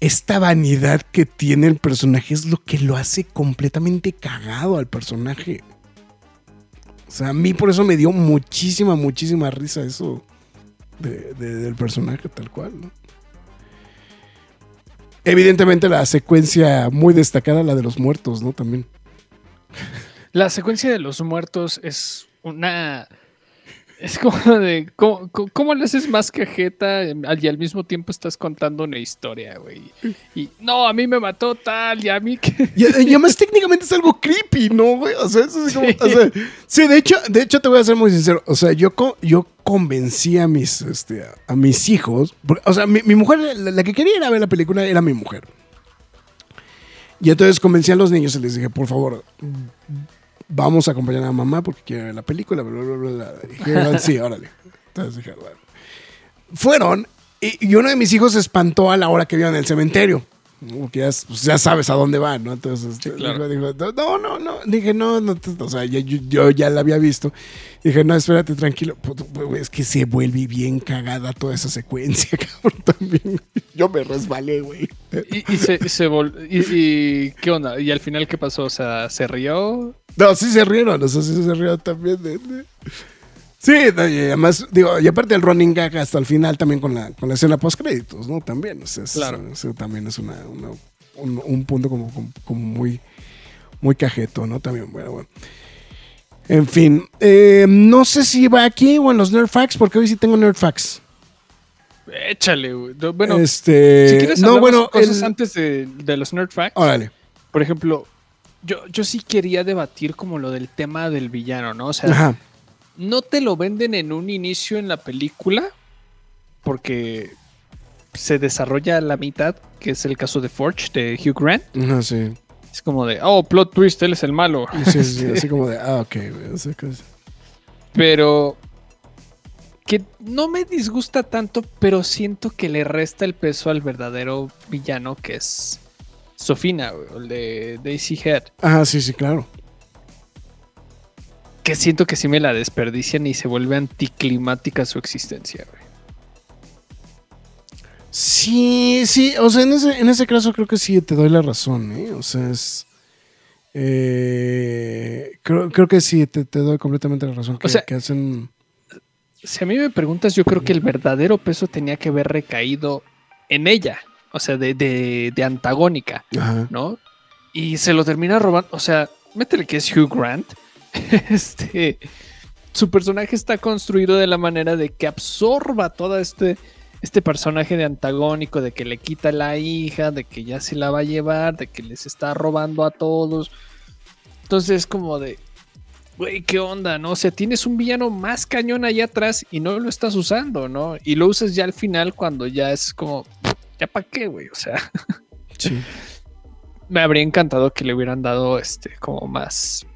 Esta vanidad que tiene el personaje es lo que lo hace completamente cagado al personaje. O sea, a mí por eso me dio muchísima, muchísima risa eso de- de- del personaje tal cual, ¿no? Evidentemente la secuencia muy destacada, la de los muertos, ¿no? También. La secuencia de los muertos es una... Es como de... ¿Cómo, cómo- cómo le haces más cajeta y al mismo tiempo estás contando una historia, güey? Y no, a mí me mató tal y a mí que... Y, y además técnicamente es algo creepy, ¿no, güey? O sea, es así como- Sí. o sea, sí, de hecho, de hecho te voy a ser muy sincero. O sea, yo, yo convencí a mis, este, a, a mis hijos. porque, o sea, mi, mi mujer, la, la que quería ir a ver la película era mi mujer. Y entonces convencí a los niños y les dije, por favor, vamos a acompañar a mamá porque quiere ver la película. Bla, bla, bla, bla. Y dijeron, sí, órale. Entonces. Fueron y, y uno de mis hijos se espantó a la hora que vieron el cementerio. ¿No? Porque ya, pues, ya sabes a dónde van, ¿no? Entonces este, claro. dijo, no, no, no. Dije, no, no, o sea, ya- yo, yo ya la había visto. Dije, no, espérate, tranquilo. Güey, Es que se vuelve bien cagada toda esa secuencia, cabrón, también. Yo me resbalé, güey. Y, y se, se vol- y, y qué onda? ¿Y al final qué pasó? O sea, ¿se rió? No, sí se rieron, o sea, sí se rieron también. de- de- Sí, y además, digo, y aparte el running gag hasta el final también con la, con la escena post créditos, ¿no? También, o sea, es- Claro. eso también es una, una- un, un punto como, como, como muy, muy cajeto, ¿no? También, bueno, bueno. En fin, eh, no sé si va aquí o en los Nerd Facts, porque hoy sí tengo Nerd Facts. Échale, güey. No, Bueno, este, si quieres no, bueno, cosas el- antes de, de los Nerd Facts. órale. Por ejemplo, yo, yo sí quería debatir como lo del tema del villano, ¿no? O sea, Ajá. No te lo venden en un inicio en la película porque se desarrolla a la mitad, que es el caso de Forge de Hugh Grant. Ajá, sí. Es como de, oh, plot twist, él es el malo. Sí, sí, sí, así como de, ah, ok. Pero que no me disgusta tanto, pero siento que le resta el peso al verdadero villano que es Sofina, el de Daisy Head. Ajá, sí, sí, claro. Que siento que sí me la desperdician y se vuelve anticlimática su existencia, güey. Sí, sí, o sea, en ese, en ese caso creo que sí te doy la razón, ¿eh? O sea, es... eh, creo, creo que sí, te, te doy completamente la razón. Que, O sea- que hacen... Si a mí me preguntas, yo creo que el verdadero peso tenía que haber recaído en ella. o sea, de, de, de antagónica, Ajá. ¿no? Y se lo termina robando, o sea, métele que es Hugh Grant. este, su personaje está construido de la manera de que absorba todo este, este personaje de antagónico, de que le quita la hija, de que ya se la va a llevar, de que les está robando a todos. Entonces es como de, güey, ¿qué onda? ¿No? O sea, tienes un villano más cañón allá atrás y no lo estás usando, ¿no? Y lo usas ya al final cuando ya es como, ¿ya para qué, güey? O sea, Sí. me habría encantado que le hubieran dado este como más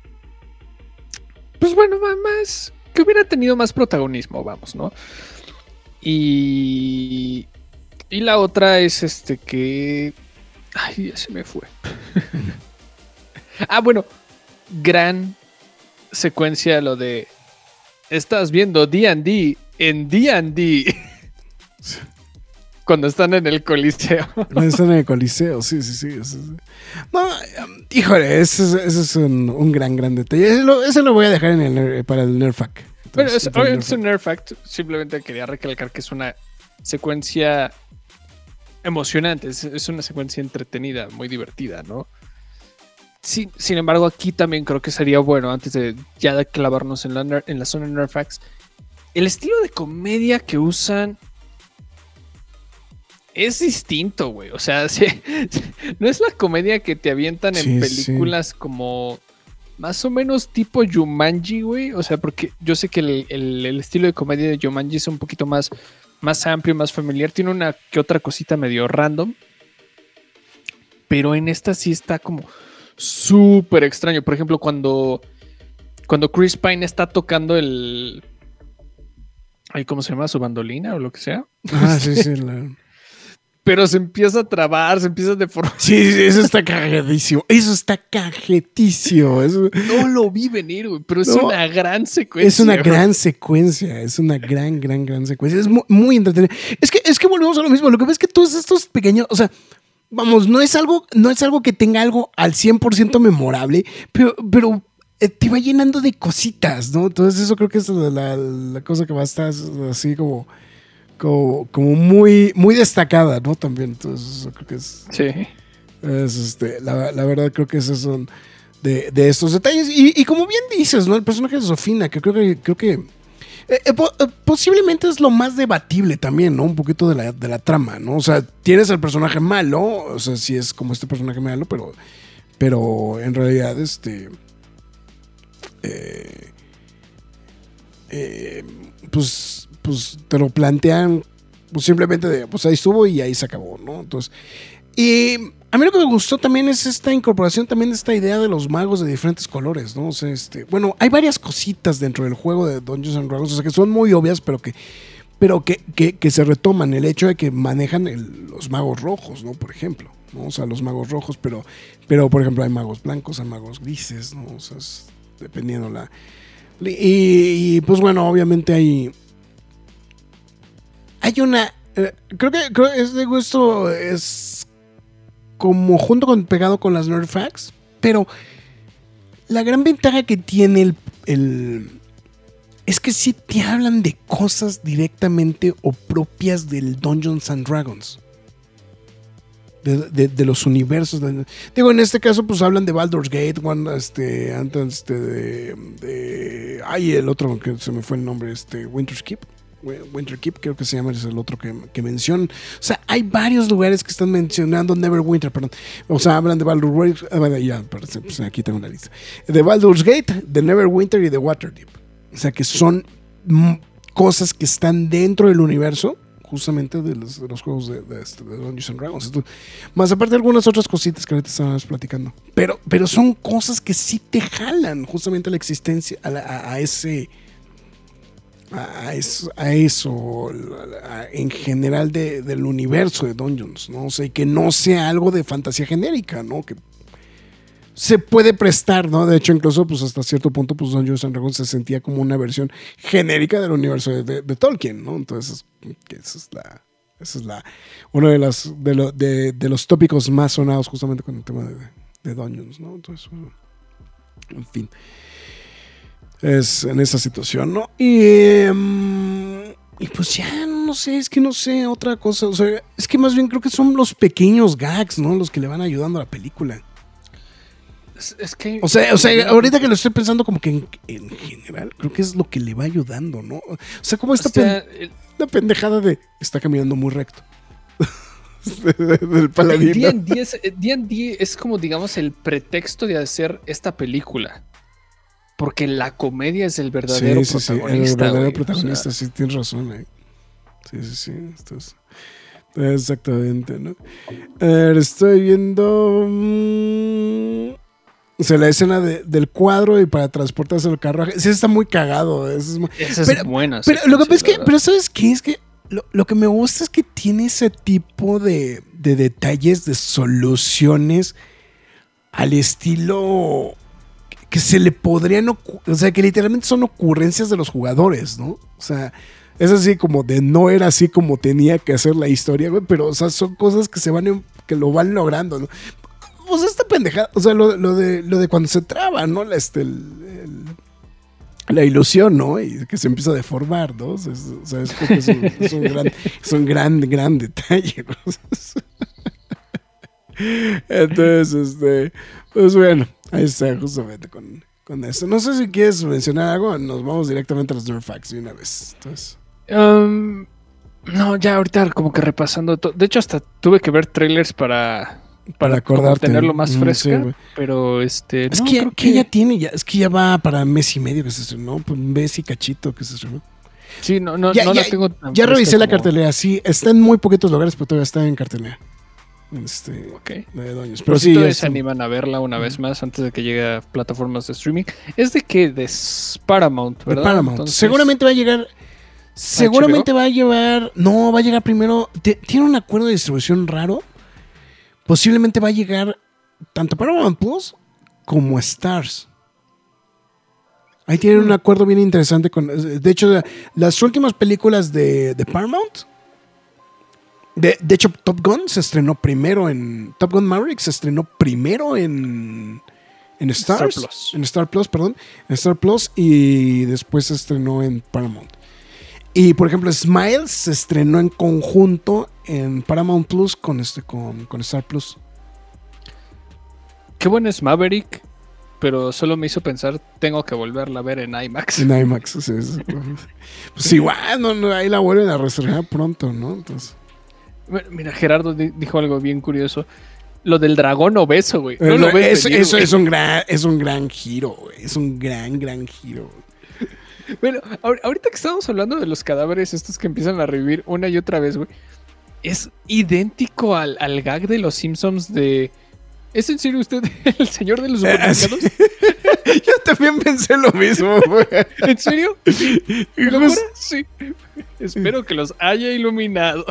pues bueno más que hubiera tenido más protagonismo vamos no y y la otra es este que ay ya se me fue. Ah bueno gran secuencia lo de estás viendo D&D en D&D cuando están en el coliseo No están en el Coliseo, sí, sí, sí. No, um, híjole, ese es, ese es un, un gran, gran detalle. Ese lo, ese lo voy a dejar en el, ner- para el Nerfac. Bueno, Entonces, es, obviamente un Nerfac. Simplemente quería recalcar que es una secuencia emocionante. Es, es una secuencia entretenida, muy divertida, ¿no? Sin, sin embargo, aquí también creo que sería bueno, antes de ya clavarnos en la, en la zona facts, el estilo de comedia que usan es distinto, güey. O sea, sí, no es la comedia que te avientan en sí. películas como más o menos tipo Jumanji, güey. O sea, porque yo sé que el, el- el estilo de comedia de Jumanji es un poquito más, más amplio, más familiar. Tiene una que otra cosita medio random. Pero en esta sí está como súper extraño. Por ejemplo, cuando, cuando Chris Pine está tocando el... ¿Cómo se llama? Su bandolina o lo que sea. Ah, sí, sí. la- Pero se empieza a trabar, se empieza a deformar. Sí, sí, eso está cagadísimo. Eso está cajetísimo. Eso- No lo vi venir, güey, pero es No, una gran secuencia. es una güey. gran secuencia. Es una gran, gran, gran secuencia. Es mu- muy, entretenida. Es que, es que volvemos a lo mismo. Lo que pasa es que todos estos pequeños, o sea, vamos, no es algo, no es algo que tenga algo al 100% memorable, pero, pero eh, te va llenando de cositas, ¿no? Entonces eso creo que es la, la cosa que va a estar así como, como, como muy, muy destacada, ¿no? También. Entonces eso creo que es... Sí. Es, este, la, la verdad creo que esos son de, de estos detalles. Y, y como bien dices, ¿no? El personaje de Sofina, que creo que, creo que eh, eh, po- eh, posiblemente es lo más debatible también, ¿no? Un poquito de la, de la trama, ¿no? O sea, tienes al personaje malo, o sea, sí es como este personaje malo, pero, pero en realidad, este... eh, eh, pues, pues te lo plantean pues simplemente de, pues ahí estuvo y ahí se acabó, ¿no? Entonces, y a mí lo que me gustó también es esta incorporación también de esta idea de los magos de diferentes colores, ¿no? O sea, este, bueno, hay varias cositas dentro del juego de Dungeons and Dragons, o sea, que son muy obvias, pero que, pero que, que, se retoman. El hecho de que manejan los magos rojos, ¿no? Por ejemplo, ¿no? O sea, los magos rojos, pero, pero por ejemplo, hay magos blancos, hay magos grises, ¿no? O sea, dependiendo la. Y, pues bueno, obviamente hay. Hay una. eh, creo que creo que es de gusto. Es como junto con pegado con las Nerd Facts. Pero la gran ventaja que tiene el, es que sí te hablan de cosas directamente o propias del Dungeons and Dragons. De, los universos. digo, en este caso, pues hablan de Baldur's Gate, one, este, antes este, de- Ay, el otro que se me fue el nombre, este, Winter's Keep. Winter Keep, creo que se llama, es el otro que, que mencionan. O sea, hay varios lugares que están mencionando Neverwinter, perdón. O sea, hablan de Baldur's Gate. ah, bueno, ya, pues aquí tengo una lista. De Baldur's Gate, de Neverwinter y de Waterdeep. O sea, que son mm, cosas que están dentro del universo, justamente de los, de los juegos de, de, este, de Dungeons and Dragons. Entonces, más aparte de algunas otras cositas que ahorita estábamos platicando. Pero, pero son cosas que sí te jalan justamente a la existencia, a, la- a- a ese a eso, en general de- del universo de Dungeons, ¿no? O sea, que no sea algo de fantasía genérica, ¿no? Que se puede prestar, ¿no? De hecho, incluso, pues hasta cierto punto, pues Dungeons and Dragons se sentía como una versión genérica del universo de, Tolkien, ¿no? Entonces, esa es la, es la, uno de las, de, de- los tópicos más sonados justamente con el tema de, de Dungeons, ¿no? Entonces, en fin es en esa situación, ¿no? Y, em, y pues ya no sé, es que no sé, otra cosa. O sea, es que más bien creo que son los pequeños gags, ¿no? Los que le van ayudando a la película. Es, es que. O sea, o sea, ahorita que lo estoy pensando como que en, en general, creo que es lo que le va ayudando, ¿no? O sea, como esta o sea, el- pen- la pendejada de está caminando muy recto. Del paladino. D&D es, eh, es como, digamos, el pretexto de hacer esta película. Porque la comedia es el verdadero sí, sí, sí, el protagonista. verdadero o protagonista, sea, sí, tienes razón. eh. Sí, sí, sí. exactamente, ¿no? A ver, estoy viendo. mm, o sea, la escena de- del cuadro y para transportarse el carruaje. Sí, está muy cagado. eso es muy- esa es pero- buena. Pero lo que pasa es que, pero ¿sabes qué? Es que lo, lo que me gusta es que tiene ese tipo de, de detalles, de soluciones al estilo que- se le podrían, o sea, que literalmente son ocurrencias de los jugadores, ¿no? O sea, es así como de no era así como tenía que hacer la historia, güey, pero, o sea, son cosas que se van, que lo van logrando, ¿no? Pues esta pendejada, o sea, lo, de, lo de cuando se traba, ¿no? La, este, el- la ilusión, ¿no? Y que se empieza a deformar, ¿no? O sea, es, o es un gran, es un gran, gran detalle, ¿no? Entonces, este, pues bueno, ahí está, justamente con, con eso. No sé si quieres mencionar algo, nos vamos directamente a los Nerf Facts de una vez. Entonces, Um, no, ya ahorita como que repasando todo. De hecho, hasta tuve que ver trailers para, para como acordarte. tenerlo más Mm, fresca. sí, pero este. es no, que, creo que ya tiene, ya, es que ya va para mes y medio que se estrenó, pues un mes y cachito que se estrenó. Sí, no, no, Ya- no ya- la tengo tan Ya revisé la cartelera, sí, está en muy poquitos lugares, pero todavía está en cartelera. Este, Ok. de Doños. Pero sí, si ya se animan a verla una vez más antes de que llegue a plataformas de streaming. Es de que de Paramount, de ¿verdad? Paramount. Entonces, Seguramente va a llegar. Seguramente va a llevar. No, va a llegar primero. Tiene un acuerdo de distribución raro. Posiblemente va a llegar tanto Paramount Plus como Stars. Ahí tienen un acuerdo bien interesante con. De hecho, las últimas películas de, de Paramount. De, de hecho, Top Gun se estrenó primero en. Top Gun Maverick se estrenó primero en. En Stars. Star Plus. En Star Plus, perdón. En Star Plus y después se estrenó en Paramount. Y por ejemplo, Smiles se estrenó en conjunto en Paramount Plus con, este, con, con Star Plus. Qué bueno es Maverick, pero solo me hizo pensar, tengo que volverla a ver en IMAX. En IMAX. sí, sí. Pues igual, no, no, ahí la vuelven a reservar pronto, ¿no? Entonces, Mira, Gerardo di- dijo algo bien curioso. Lo del dragón obeso, güey. No lo ves eso venir, eso güey. es un gran, es un gran giro, güey. Es un gran, gran giro. güey. Bueno, ahor- ahorita que estamos hablando de los cadáveres estos que empiezan a revivir una y otra vez, güey. Es idéntico al, al gag de los Simpsons de... ¿Es en serio usted el señor de los así- supermercados? Yo también pensé lo mismo, güey. ¿En serio? ¿Lo Pues-? Sí. Espero que los haya iluminado.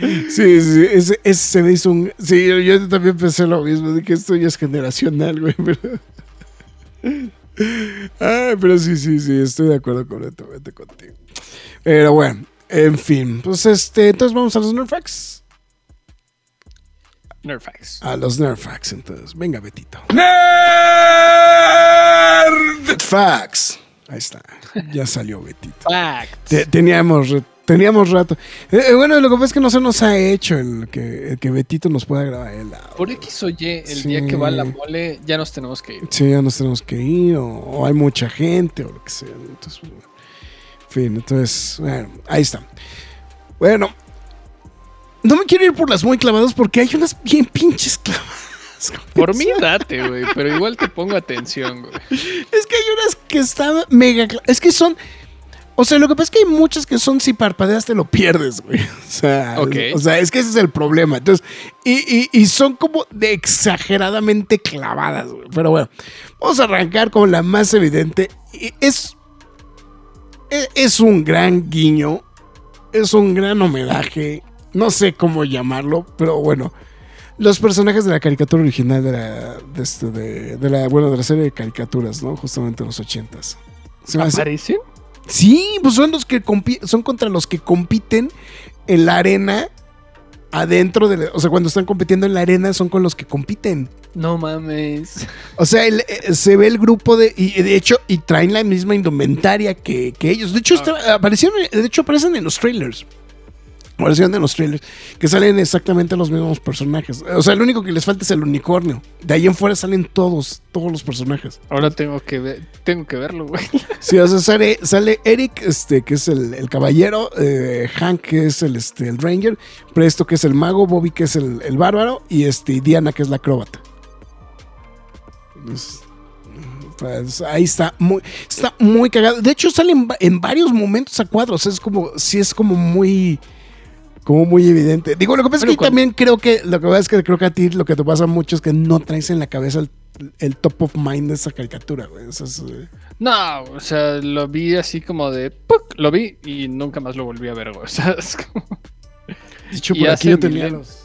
Sí, sí, ese, ese se me hizo un. Sí, yo, yo también pensé lo mismo, de que esto ya es generacional, güey. Pero... Ah, pero sí, sí, sí, estoy de acuerdo completamente contigo. Pero bueno, en fin, pues este, entonces vamos a los Nerfax. Nerfax. A los Nerfax, entonces. Venga, Betito. ¡Nerd! Facts. Ahí está. Ya salió Betito. Facts. Te- teníamos, teníamos rato. Eh, eh, bueno, lo que pasa es que no se nos ha hecho el que, el que Betito nos pueda grabar el. Por X o Y, el Sí. día que va la mole, ya nos tenemos que ir. Sí, ya nos tenemos que ir, o, o hay mucha gente, o lo que sea. Entonces, bueno. En fin, entonces, bueno, ahí está. Bueno, no me quiero ir por las muy clavadas porque hay unas bien pinches clavadas. Por mí date, güey, pero igual te pongo atención, güey. Es que hay unas que están mega. Es que son. O sea, lo que pasa es que hay muchas que son si parpadeas te lo pierdes, güey. O sea, o sea, es que ese es el problema. Entonces, y, y- y son como de exageradamente clavadas, güey. Pero bueno, vamos a arrancar con la más evidente. Es, e- es un gran guiño. Es un gran homenaje. No sé cómo llamarlo, pero bueno. Los personajes de la caricatura original de la, de, este, de, de la, bueno, de la serie de caricaturas, ¿no? Justamente en los ochentas. Se ¿Aparecen? Sí, pues son los que son contra los que compiten en la arena adentro de, la- o sea, cuando están compitiendo en la arena son con los que compiten. No mames. O sea, el- eh, se ve el grupo de. Y de hecho, y traen la misma indumentaria que, que ellos. De hecho, está- aparecieron, de hecho, aparecen en los trailers. Aparecieron en los trailers. Que salen exactamente los mismos personajes. O sea, lo único que les falta es el unicornio. De ahí en fuera salen todos, todos los personajes. Ahora tengo que ver, tengo que verlo, güey. Sí, o sea, sale, sale Eric, este, que es el, el caballero, eh, Hank, que es el, este, el ranger, Presto, que es el mago, Bobby, que es el, el bárbaro, y este, Diana, que es la acróbata. Pues, pues, ahí está muy, está muy cagado. De hecho, sale en, en varios momentos a cuadros. Es como, sí es como muy, como muy evidente. Digo, lo que pasa es que cuando- también creo que, lo que pasa es que creo que a ti lo que te pasa mucho es que no traes en la cabeza el, el top of mind de esa caricatura, güey. Eso es, eh, No, o sea, lo vi así como de. ¡puc! Lo vi y nunca más lo volví a ver, güey. O sea, es como. Dicho por aquí yo tenía milen- los...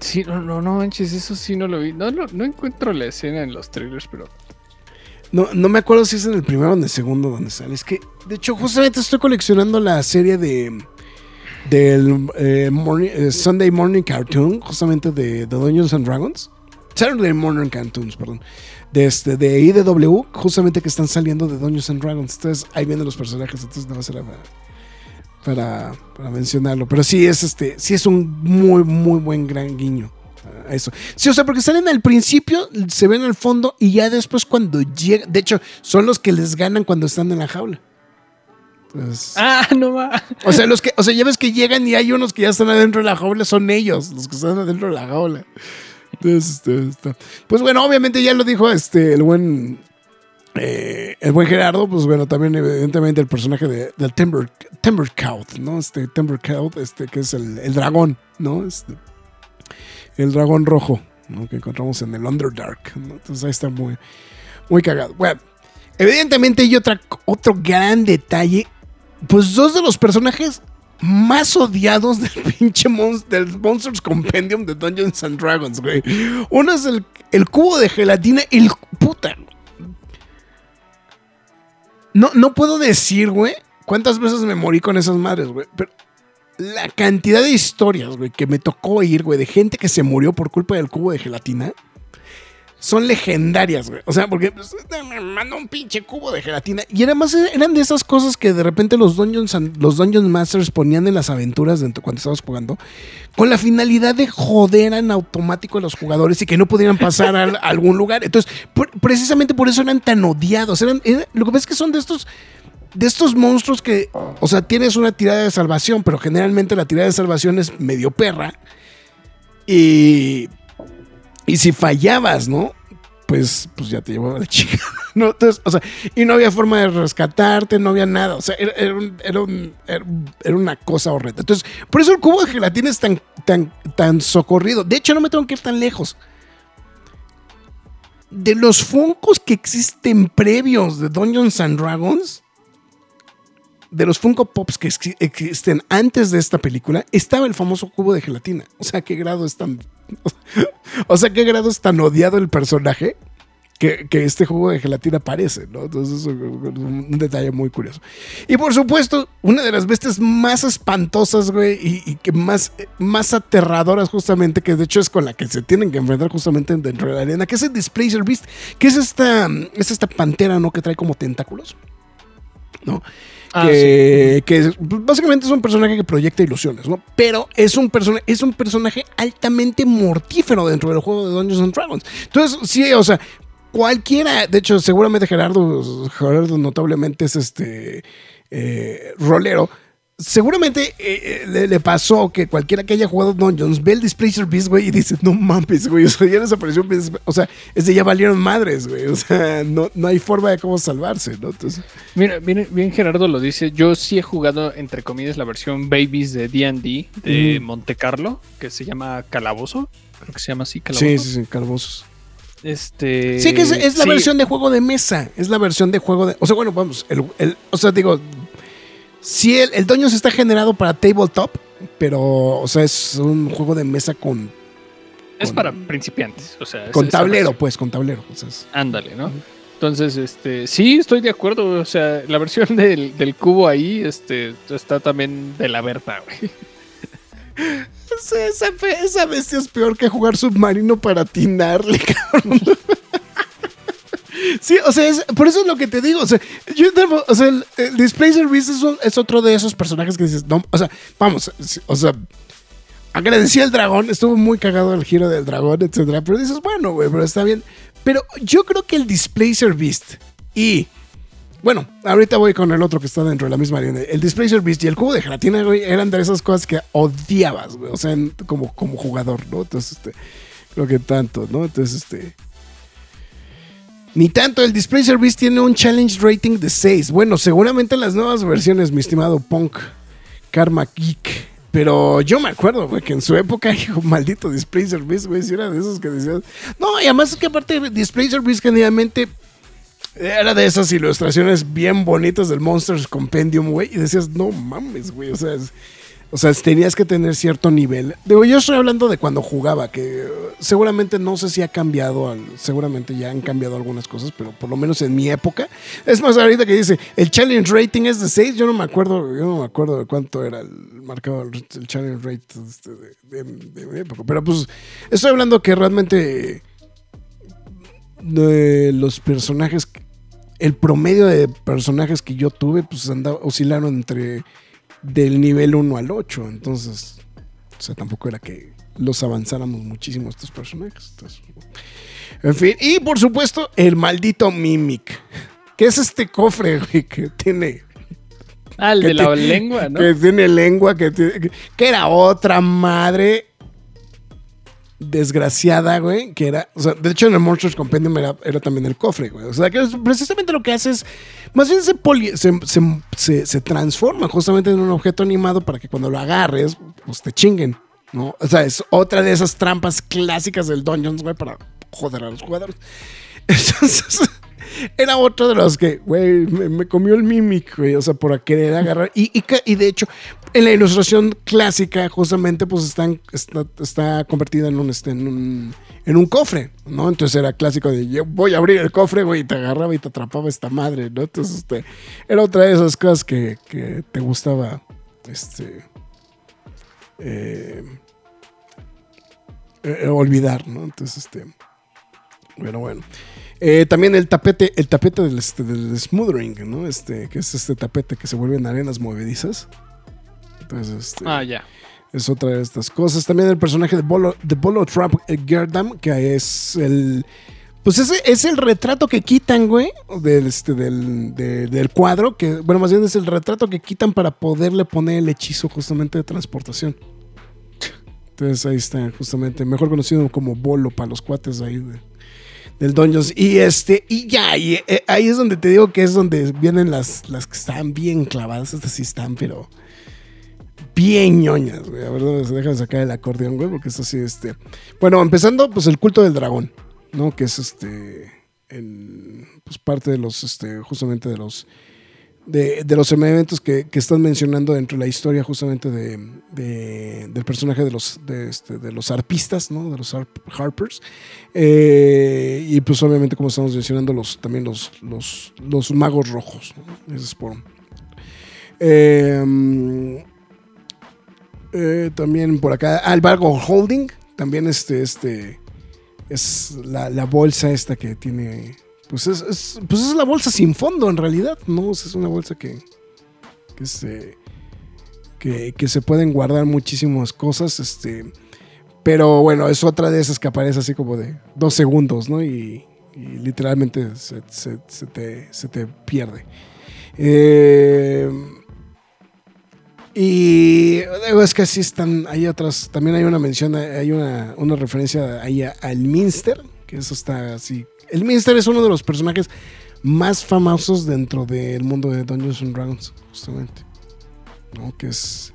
Sí, no, no, no manches, eso sí no lo vi. No, no, no encuentro la escena en los trailers, pero. No, no me acuerdo si es en el primero o en el segundo donde sale. Es que, de hecho, justamente estoy coleccionando la serie de del eh, eh, Sunday Morning Cartoon, justamente de, de Dungeons and Dragons. Saturday Morning Cartoons, perdón. De, este, de IDW, justamente que están saliendo de Dungeons and Dragons. Entonces, ahí vienen los personajes, entonces no va a ser para, para, para mencionarlo. Pero sí es este, sí es un muy, muy buen gran guiño a eso. Sí, o sea, porque salen al principio, se ven al fondo y ya después cuando llegan, de hecho, son los que les ganan cuando están en la jaula. Pues, ¡Ah, no va! o sea, los que, o sea, ya ves que llegan y hay unos que ya están adentro de la jaula, son ellos, los que están adentro de la jaula. Entonces, está- Pues bueno, obviamente ya lo dijo este el buen eh, el buen Gerardo, pues bueno, también evidentemente el personaje de, del Timber, Timber Cout, ¿no? Este Timber Cout, este que es el, el dragón, ¿no? Este, el dragón rojo, ¿no? Que encontramos en el Underdark. Entonces ahí está muy, muy cagado. Bueno, evidentemente hay otra, otro gran detalle, pues dos de los personajes más odiados del pinche mon- del Monsters Compendium de Dungeons and Dragons, güey. Uno es el, el cubo de gelatina, el puta. No, no puedo decir, güey, cuántas veces me morí con esas madres, güey. Pero la cantidad de historias, güey, que me tocó oír, güey, de gente que se murió por culpa del cubo de gelatina. Son legendarias, güey. O sea, porque pues, me mandó un pinche cubo de gelatina. Y además eran de esas cosas que de repente los Dungeons, los Dungeon Masters ponían en las aventuras dentro, cuando estabas jugando. Con la finalidad de joder en automático a los jugadores y que no pudieran pasar a, algún lugar. Entonces, precisamente por eso eran tan odiados. Eran, era- lo que pasa es que son de estos de estos monstruos que, o sea, tienes una tirada de salvación, pero generalmente la tirada de salvación es medio perra. Y, y si fallabas, ¿no? Pues, pues ya te llevaba la chica. ¿no? Entonces, o sea, y no había forma de rescatarte, no había nada. O sea, era, era era una cosa horrenda. Entonces, por eso el cubo de gelatina es tan, tan, tan socorrido. De hecho, no me tengo que ir tan lejos. De los funcos que existen previos de Dungeons and Dragons, de los Funko Pops que exi- existen antes de esta película, estaba el famoso cubo de gelatina. O sea, qué grado es tan. o sea, qué grado es tan odiado el personaje que, que este juego de gelatina aparece, ¿no? Entonces, es un, un detalle muy curioso. Y por supuesto, una de las bestias más espantosas, güey, y, y que más, más aterradoras, justamente, que de hecho es con la que se tienen que enfrentar justamente dentro de la arena, que es el Displacer Beast, que es esta, es esta pantera, ¿no? Que trae como tentáculos, ¿no? Ah, que, básicamente es un personaje que proyecta ilusiones, ¿no? Pero es un, persona, es un personaje altamente mortífero dentro del juego de Dungeons and Dragons. Entonces, sí, o sea, cualquiera, de hecho, seguramente Gerardo, Gerardo notablemente es este eh, rolero. Seguramente eh, eh, le, le pasó que cualquiera que haya jugado Dungeons ve el Displacer Beast, güey, y dice, no mames, güey, o sea, ya desapareció, o sea, es de ya valieron madres, güey, o sea, no, no hay forma de cómo salvarse, ¿no? Entonces, Mira, bien, bien Gerardo lo dice. Yo sí he jugado, entre comillas, la versión Babies de D&D de Mm. Monte Carlo, que se llama Calabozo. Creo que se llama así, Calabozo. sí, sí, sí, calvosos. Este... Sí, que es, es la sí, versión de juego de mesa. Es la versión de juego de. O sea, bueno, vamos. El, el- o sea, digo. Sí, el, el Dungeons está generado para tabletop, pero, o sea, es un juego de mesa con, Es con- para principiantes, o sea... con tablero, pues, con tablero. O sea, es- Ándale, ¿no? Entonces, este, sí, estoy de acuerdo. O sea, la versión del, del cubo ahí, este, está también de la Berta, güey. Esa bestia es peor que jugar submarino para atinarle, cabrón. Sí, o sea, es- por eso es lo que te digo. O sea, yo o sea el, Displacer Beast es, es otro de esos personajes que dices, no, o sea, vamos, o sea, agradecía al dragón, estuvo muy cagado el giro del dragón, etcétera, pero dices, bueno, güey, pero está bien. Pero yo creo que el Displacer Beast y bueno, ahorita voy con el otro que está dentro de la misma línea. El Displacer Beast y el cubo de gelatina, güey, eran de esas cosas que odiabas, güey. O sea, como, como jugador, ¿no? Entonces, este, creo que tanto, ¿no? Entonces, este. Ni tanto, el Displacer Beast tiene un challenge rating de 6. Bueno, seguramente en las nuevas versiones, mi estimado Punk Karma Geek. Pero yo me acuerdo, güey, que en su época, hijo, maldito Displacer Beast, güey, si era de esos que decías. No, y además es que aparte, Displacer Beast generalmente era de esas ilustraciones bien bonitas del Monsters Compendium, güey. Y decías, no mames, güey. O sea, o sea, tenías que tener cierto nivel. Digo, yo estoy hablando de cuando jugaba, que seguramente no sé si ha cambiado, seguramente ya han cambiado algunas cosas, pero por lo menos en mi época. Es más, ahorita que dice, el challenge rating es de 6, yo no me acuerdo, yo no me acuerdo de cuánto era el marcado el, challenge rate este, de, mi época. Pero pues, estoy hablando que realmente los personajes, el promedio de personajes que yo tuve, pues andaba, oscilaron entre del nivel 1 al 8. Entonces, o sea, tampoco era que los avanzáramos muchísimo estos personajes. Entonces, en fin, y por supuesto, el maldito Mimic. Que es este cofre, güey, que tiene Ah, el que de la lengua, ¿no? Que tiene lengua, que, tiene- que- que era otra madre desgraciada, güey, que era, o sea, de hecho en el Monsters Compendium era, también el cofre, güey, o sea, que es precisamente lo que hace es, más bien se, poli- se, transforma justamente en un objeto animado para que cuando lo agarres, pues te chinguen, ¿no? O sea, es otra de esas trampas clásicas del Dungeons, güey, para joder a los jugadores. Entonces, era otro de los que, güey, me, comió el mimic, güey, o sea, por querer agarrar. Y, y, y de hecho, en la ilustración clásica, justamente, pues está, convertida en un, este, en un, cofre, ¿no? Entonces era clásico de, yo voy a abrir el cofre, güey, y te agarraba y te atrapaba esta madre, ¿no? Entonces, este, era otra de esas cosas que, te gustaba, este, eh, eh, olvidar, ¿no? Entonces, este, bueno, bueno. Eh, también el tapete, el tapete del, este, del ¿no? Este, que es este tapete que se vuelve en arenas movedizas. Entonces, este, Ah, ya. es otra de estas cosas. También el personaje de Bolo, de Bolo Trap eh, Gerdam, que es el. Pues ese es el retrato que quitan, güey, del, este, del, de- del cuadro. Que, bueno, más bien es el retrato que quitan para poderle poner el hechizo justamente de transportación. Entonces ahí está, justamente, mejor conocido como Bolo para los cuates ahí de- del Dungeons. Y este, y ya, y, eh, ahí es donde te digo que es donde vienen las, las que están bien clavadas. Estas sí están, pero bien ñoñas, güey. A ver dónde se deja de sacar el acordeón, güey, porque es así, este. Bueno, empezando, pues el culto del dragón, ¿no? Que es este. El, pues parte de los, este, justamente de los. De, los eventos que, que están mencionando dentro de la historia justamente de, de- del personaje de los, de, este, de los arpistas, ¿no? De los harp- harpers. Eh, y pues obviamente como estamos mencionando los, también los, los, los magos rojos. ¿no? Ese es por... Eh, eh, también por acá, Alvargo Holding, también este, este, es la, la bolsa esta que tiene, pues es, es- pues es la bolsa sin fondo en realidad, ¿no? Es una bolsa que, que, se, que, se pueden guardar muchísimas cosas, este, pero bueno, es otra de esas que aparece así como de dos segundos, ¿no? Y, y literalmente se te, se te pierde. Eh, y digo, es que así están, hay otras, también hay una mención, hay una, una referencia ahí al Minster, que eso está así. El Minster es uno de los personajes más famosos dentro del mundo de Dungeons and Dragons, justamente. ¿no? Que es,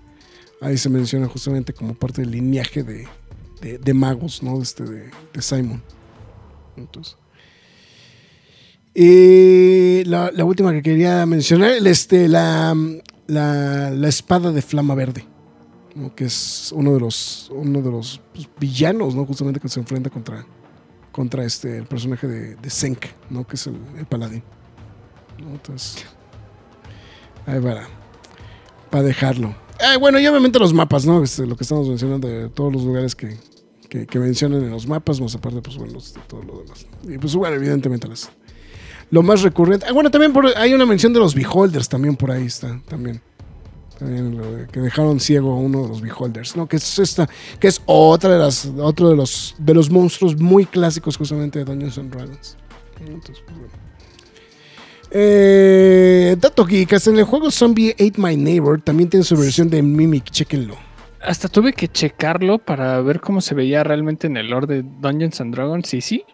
ahí se menciona justamente como parte del lineaje de, de, de magos, ¿no? Este, de, de Simon. Entonces. Y la, la última que quería mencionar, este, la, la, la espada de flama verde, que es uno de los, uno de los pues, villanos, ¿no? justamente que se enfrenta contra, contra este, el personaje de, de Senk, ¿no? que es el, el paladín. Entonces, ahí para, para dejarlo. Ah, bueno, y obviamente los mapas, ¿no? Este, lo que estamos mencionando de todos los lugares que, que, que mencionan en los mapas, más aparte, pues bueno, de todo lo demás. Y pues bueno, evidentemente las, lo más recurrente. Ah, bueno, también hay una mención de los beholders también por ahí está, también. También lo que dejaron ciego a uno de los beholders, ¿no? Que es esta, que es otra de las, otro de los, de los monstruos muy clásicos justamente de Dungeons and Dragons. Entonces, pues. Eh, dato geek, en el juego Zombie Ate My Neighbor también tiene su versión de Mimic, chequenlo. Hasta tuve que checarlo para ver cómo se veía realmente en el lore de Dungeons and Dragons. Y sí,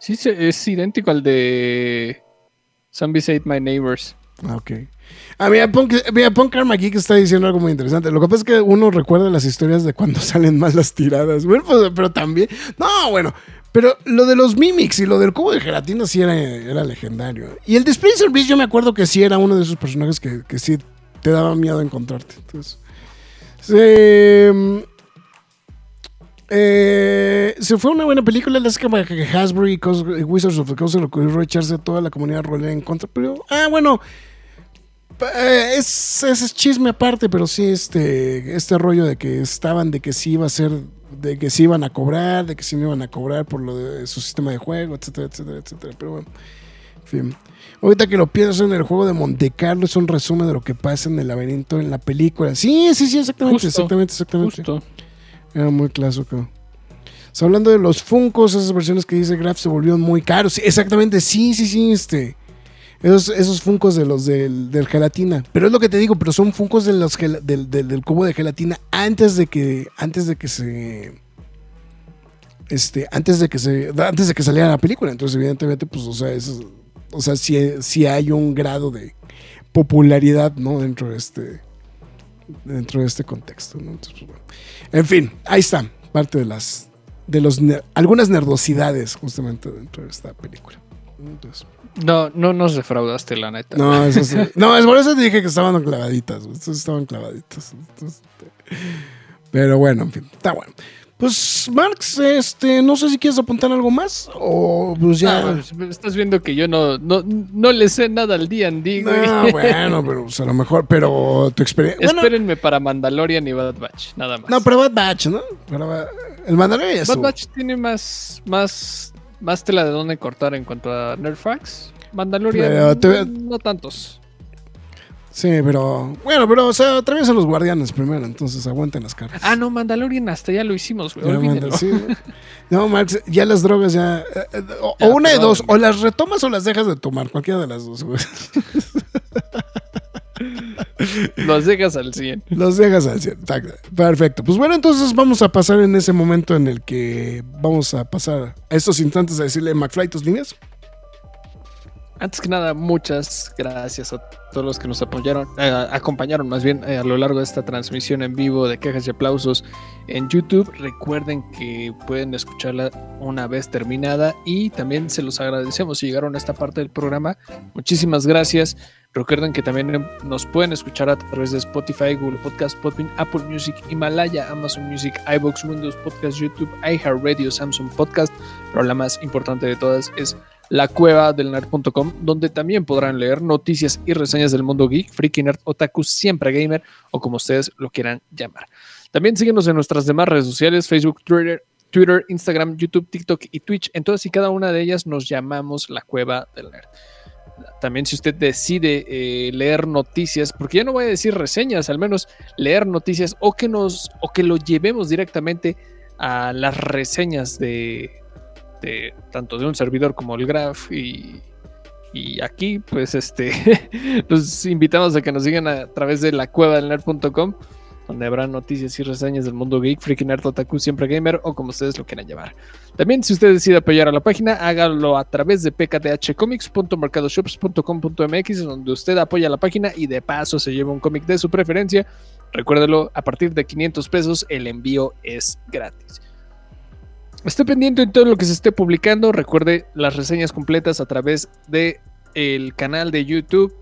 sí es idéntico al de Zombies Ate My Neighbors. Ah, ok. Ah, Punk, mira, Punk Karma Geek está diciendo algo muy interesante. Lo que pasa es que uno recuerda las historias de cuando salen mal las tiradas. Bueno, pues, pero también. No, bueno. Pero lo de los mimics y lo del cubo de gelatina sí era, era legendario. Y el de Spencer Beast yo me acuerdo que sí era uno de esos personajes que, que sí te daba miedo encontrarte. Entonces. Se, eh, se fue una buena película. Es que que Hasbro y Wizards of the Coast se le ocurrió echarse a toda la comunidad rolera en contra. Pero, ah, bueno. Eh, es, es chisme aparte, pero sí este, este rollo de que estaban, de que sí iba a ser, de que sí iban a cobrar, de que sí no iban a cobrar por lo de su sistema de juego, etcétera, etcétera, etcétera. Pero bueno, en fin. Ahorita que lo pienso en el juego de Monte Carlo es un resumen de lo que pasa en el laberinto en la película. Sí, sí, sí, exactamente, Justo, exactamente, exactamente. Justo. Era muy clásico. Hablando de los Funcos, esas versiones que dice Graf se volvieron muy caros. Exactamente, sí, sí, sí, este. Esos, esos Funcos de los del, del gelatina. Pero es lo que te digo, pero son Funcos de los del, del- cubo de gelatina antes de que. Antes de que se. Este. Antes de que se. Antes de que saliera la película. Entonces, evidentemente, pues, o sea, eso, o sea, sí, sí hay un grado de popularidad, ¿no? Dentro de este. Dentro de este contexto, ¿no? Entonces, bueno. En fin, ahí está. Parte de las. De los algunas nerdosidades, justamente, dentro de esta película. Entonces. No, no nos defraudaste, la neta. No, eso sí. No, es por eso te dije que estaban clavaditas. Estos estaban clavaditas. Entonces, pero bueno, en fin, está bueno. Pues, Marx, este, no sé si quieres apuntar algo más o pues ya. Ah, pues, estás viendo que yo no, no, no le sé nada al D&D, güey. No, bueno, pero pues, a lo mejor, pero tu experiencia. Bueno, Espérenme para Mandalorian y Bad Batch, nada más. no, pero Bad Batch, ¿no? Pero, Ba- el Mandalorian ya Bad estuvo. Batch tiene más, más, más tela de dónde cortar en cuanto a Nerdfax. Mandalorian, te- no tantos. Sí, pero. Bueno, pero, o sea, atraviesan los guardianes primero, entonces aguanten las cartas. Ah, no, Mandalorian hasta ya lo hicimos, güey. Manda, sí. No, Max, ya las drogas ya. eh, eh, O, Ya, o una de dos, o las retomas o las dejas de tomar, cualquiera de las dos, güey. Los dejas al 100. Los dejas al cien. Tac, Perfecto. Pues bueno, entonces vamos a pasar en ese momento en el que vamos a pasar a estos instantes a decirle, McFly, tus líneas. Antes que nada, muchas gracias a todos los que nos apoyaron, eh, acompañaron más bien eh, a lo largo de esta transmisión en vivo de quejas y aplausos en YouTube. Recuerden que pueden escucharla una vez terminada y también se los agradecemos si llegaron a esta parte del programa. Muchísimas gracias. Recuerden que también nos pueden escuchar a través de Spotify, Google Podcast, Podbean, Apple Music, Himalaya, Amazon Music, iBox, Windows Podcast, YouTube, iHeartRadio, Samsung Podcast. Pero la más importante de todas es la cueva del nerd.com, donde también podrán leer noticias y reseñas del mundo geek, freaky nerd, otaku, siempre gamer o como ustedes lo quieran llamar. También síguenos en nuestras demás redes sociales, Facebook, Twitter, Twitter, Instagram, YouTube, TikTok y Twitch. En todas y cada una de ellas nos llamamos la cueva del nerd. También si usted decide eh, leer noticias, porque ya no voy a decir reseñas, al menos leer noticias o que nos o que lo llevemos directamente a las reseñas de, de tanto de un servidor como el Graph y, y aquí pues este los invitamos a que nos sigan a través de la cueva del nerd.com donde habrá noticias y reseñas del mundo geek, freaky nerd, otaku, siempre gamer o como ustedes lo quieran llamar. También si usted decide apoyar a la página, hágalo a través de pkdhcomics.mercadoshops.com.mx donde usted apoya la página y de paso se lleva un cómic de su preferencia. Recuérdelo, a partir de 500 pesos el envío es gratis. Esté pendiente de todo lo que se esté publicando. Recuerde las reseñas completas a través de el canal de YouTube.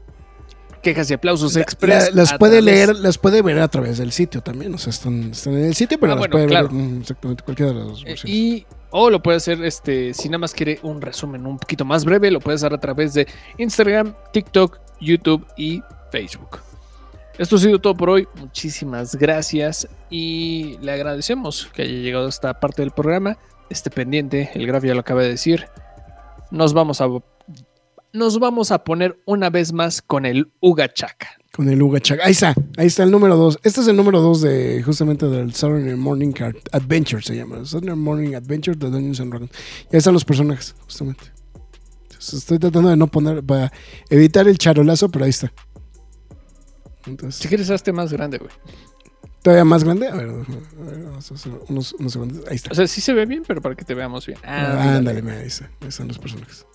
Quejas y aplausos express. La- las puede través- leer, las puede ver a través del sitio también. O sea, están, están en el sitio, pero Ah, las bueno, puede claro. ver exactamente cualquiera de las dos Eh, versiones. Y o lo puede hacer, este, si nada más quiere un resumen un poquito más breve, lo puede hacer a través de Instagram, TikTok, YouTube y Facebook. Esto ha sido todo por hoy. Muchísimas gracias y le agradecemos que haya llegado a esta parte del programa. Esté pendiente, el Graf ya lo acaba de decir. Nos vamos a nos vamos a poner una vez más con el Uga Chaka. Con el Uga Chaka. Ahí está, ahí está el número 2. Este es el número 2 de justamente del Saturday Morning Adventure, se llama. Saturday Morning Adventure de Dungeons and Dragons. Y ahí están los personajes, justamente. estoy tratando de no poner, para evitar el charolazo, pero ahí está. Si quieres, hazte más grande, güey. ¿Todavía más grande? A ver, unos, segundos. Ahí está. O sea, sí se ve bien, pero para que te veamos bien. Ah, ándale, ahí, está. ahí están los personajes.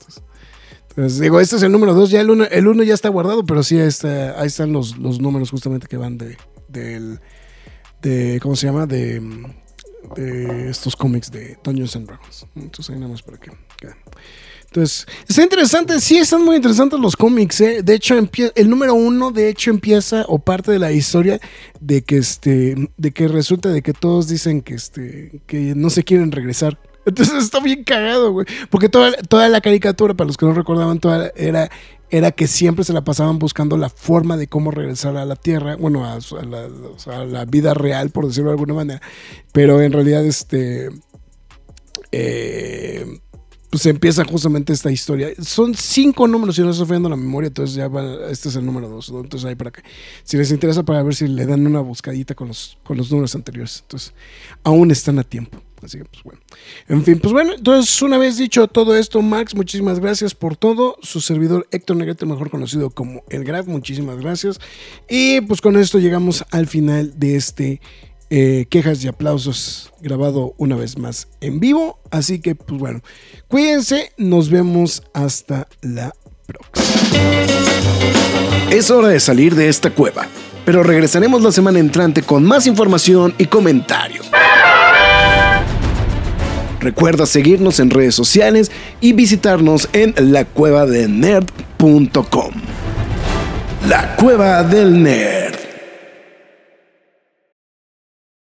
Entonces, digo, este es el número 2. Ya el 1 el uno ya está guardado, pero sí está, ahí están los, los números justamente que van de, del, de. ¿Cómo se llama? De, de estos cómics de Dungeons and Dragons. Entonces, ahí nada más para que. Entonces, está interesante, sí, están muy interesantes los cómics, ¿eh? De hecho, el número uno, de hecho, empieza o parte de la historia de que este, de que resulta de que todos dicen que este, que no se quieren regresar. Entonces está bien cagado, güey. Porque toda, toda la caricatura, para los que no recordaban, era, era que siempre se la pasaban buscando la forma de cómo regresar a la Tierra, bueno, a, la, a la, vida real, por decirlo de alguna manera. Pero en realidad, este... Eh, pues empieza justamente esta historia. Son cinco números, si no estoy fallando la memoria, entonces ya este es el número dos. Entonces ahí para que, si les interesa, para ver si le dan una buscadita con los, con los números anteriores. Entonces, aún están a tiempo. Así que, pues bueno. En fin, pues bueno, entonces una vez dicho todo esto, Max, muchísimas gracias por todo. Su servidor Héctor Negrete, mejor conocido como El Graf, muchísimas gracias. Y pues con esto llegamos al final de este eh, quejas y aplausos grabado una vez más en vivo. Así que, pues bueno, cuídense, nos vemos hasta la próxima. Es hora de salir de esta cueva, pero regresaremos la semana entrante con más información y comentarios. Recuerda seguirnos en redes sociales y visitarnos en lacuevadelnerd.com. La Cueva del Nerd.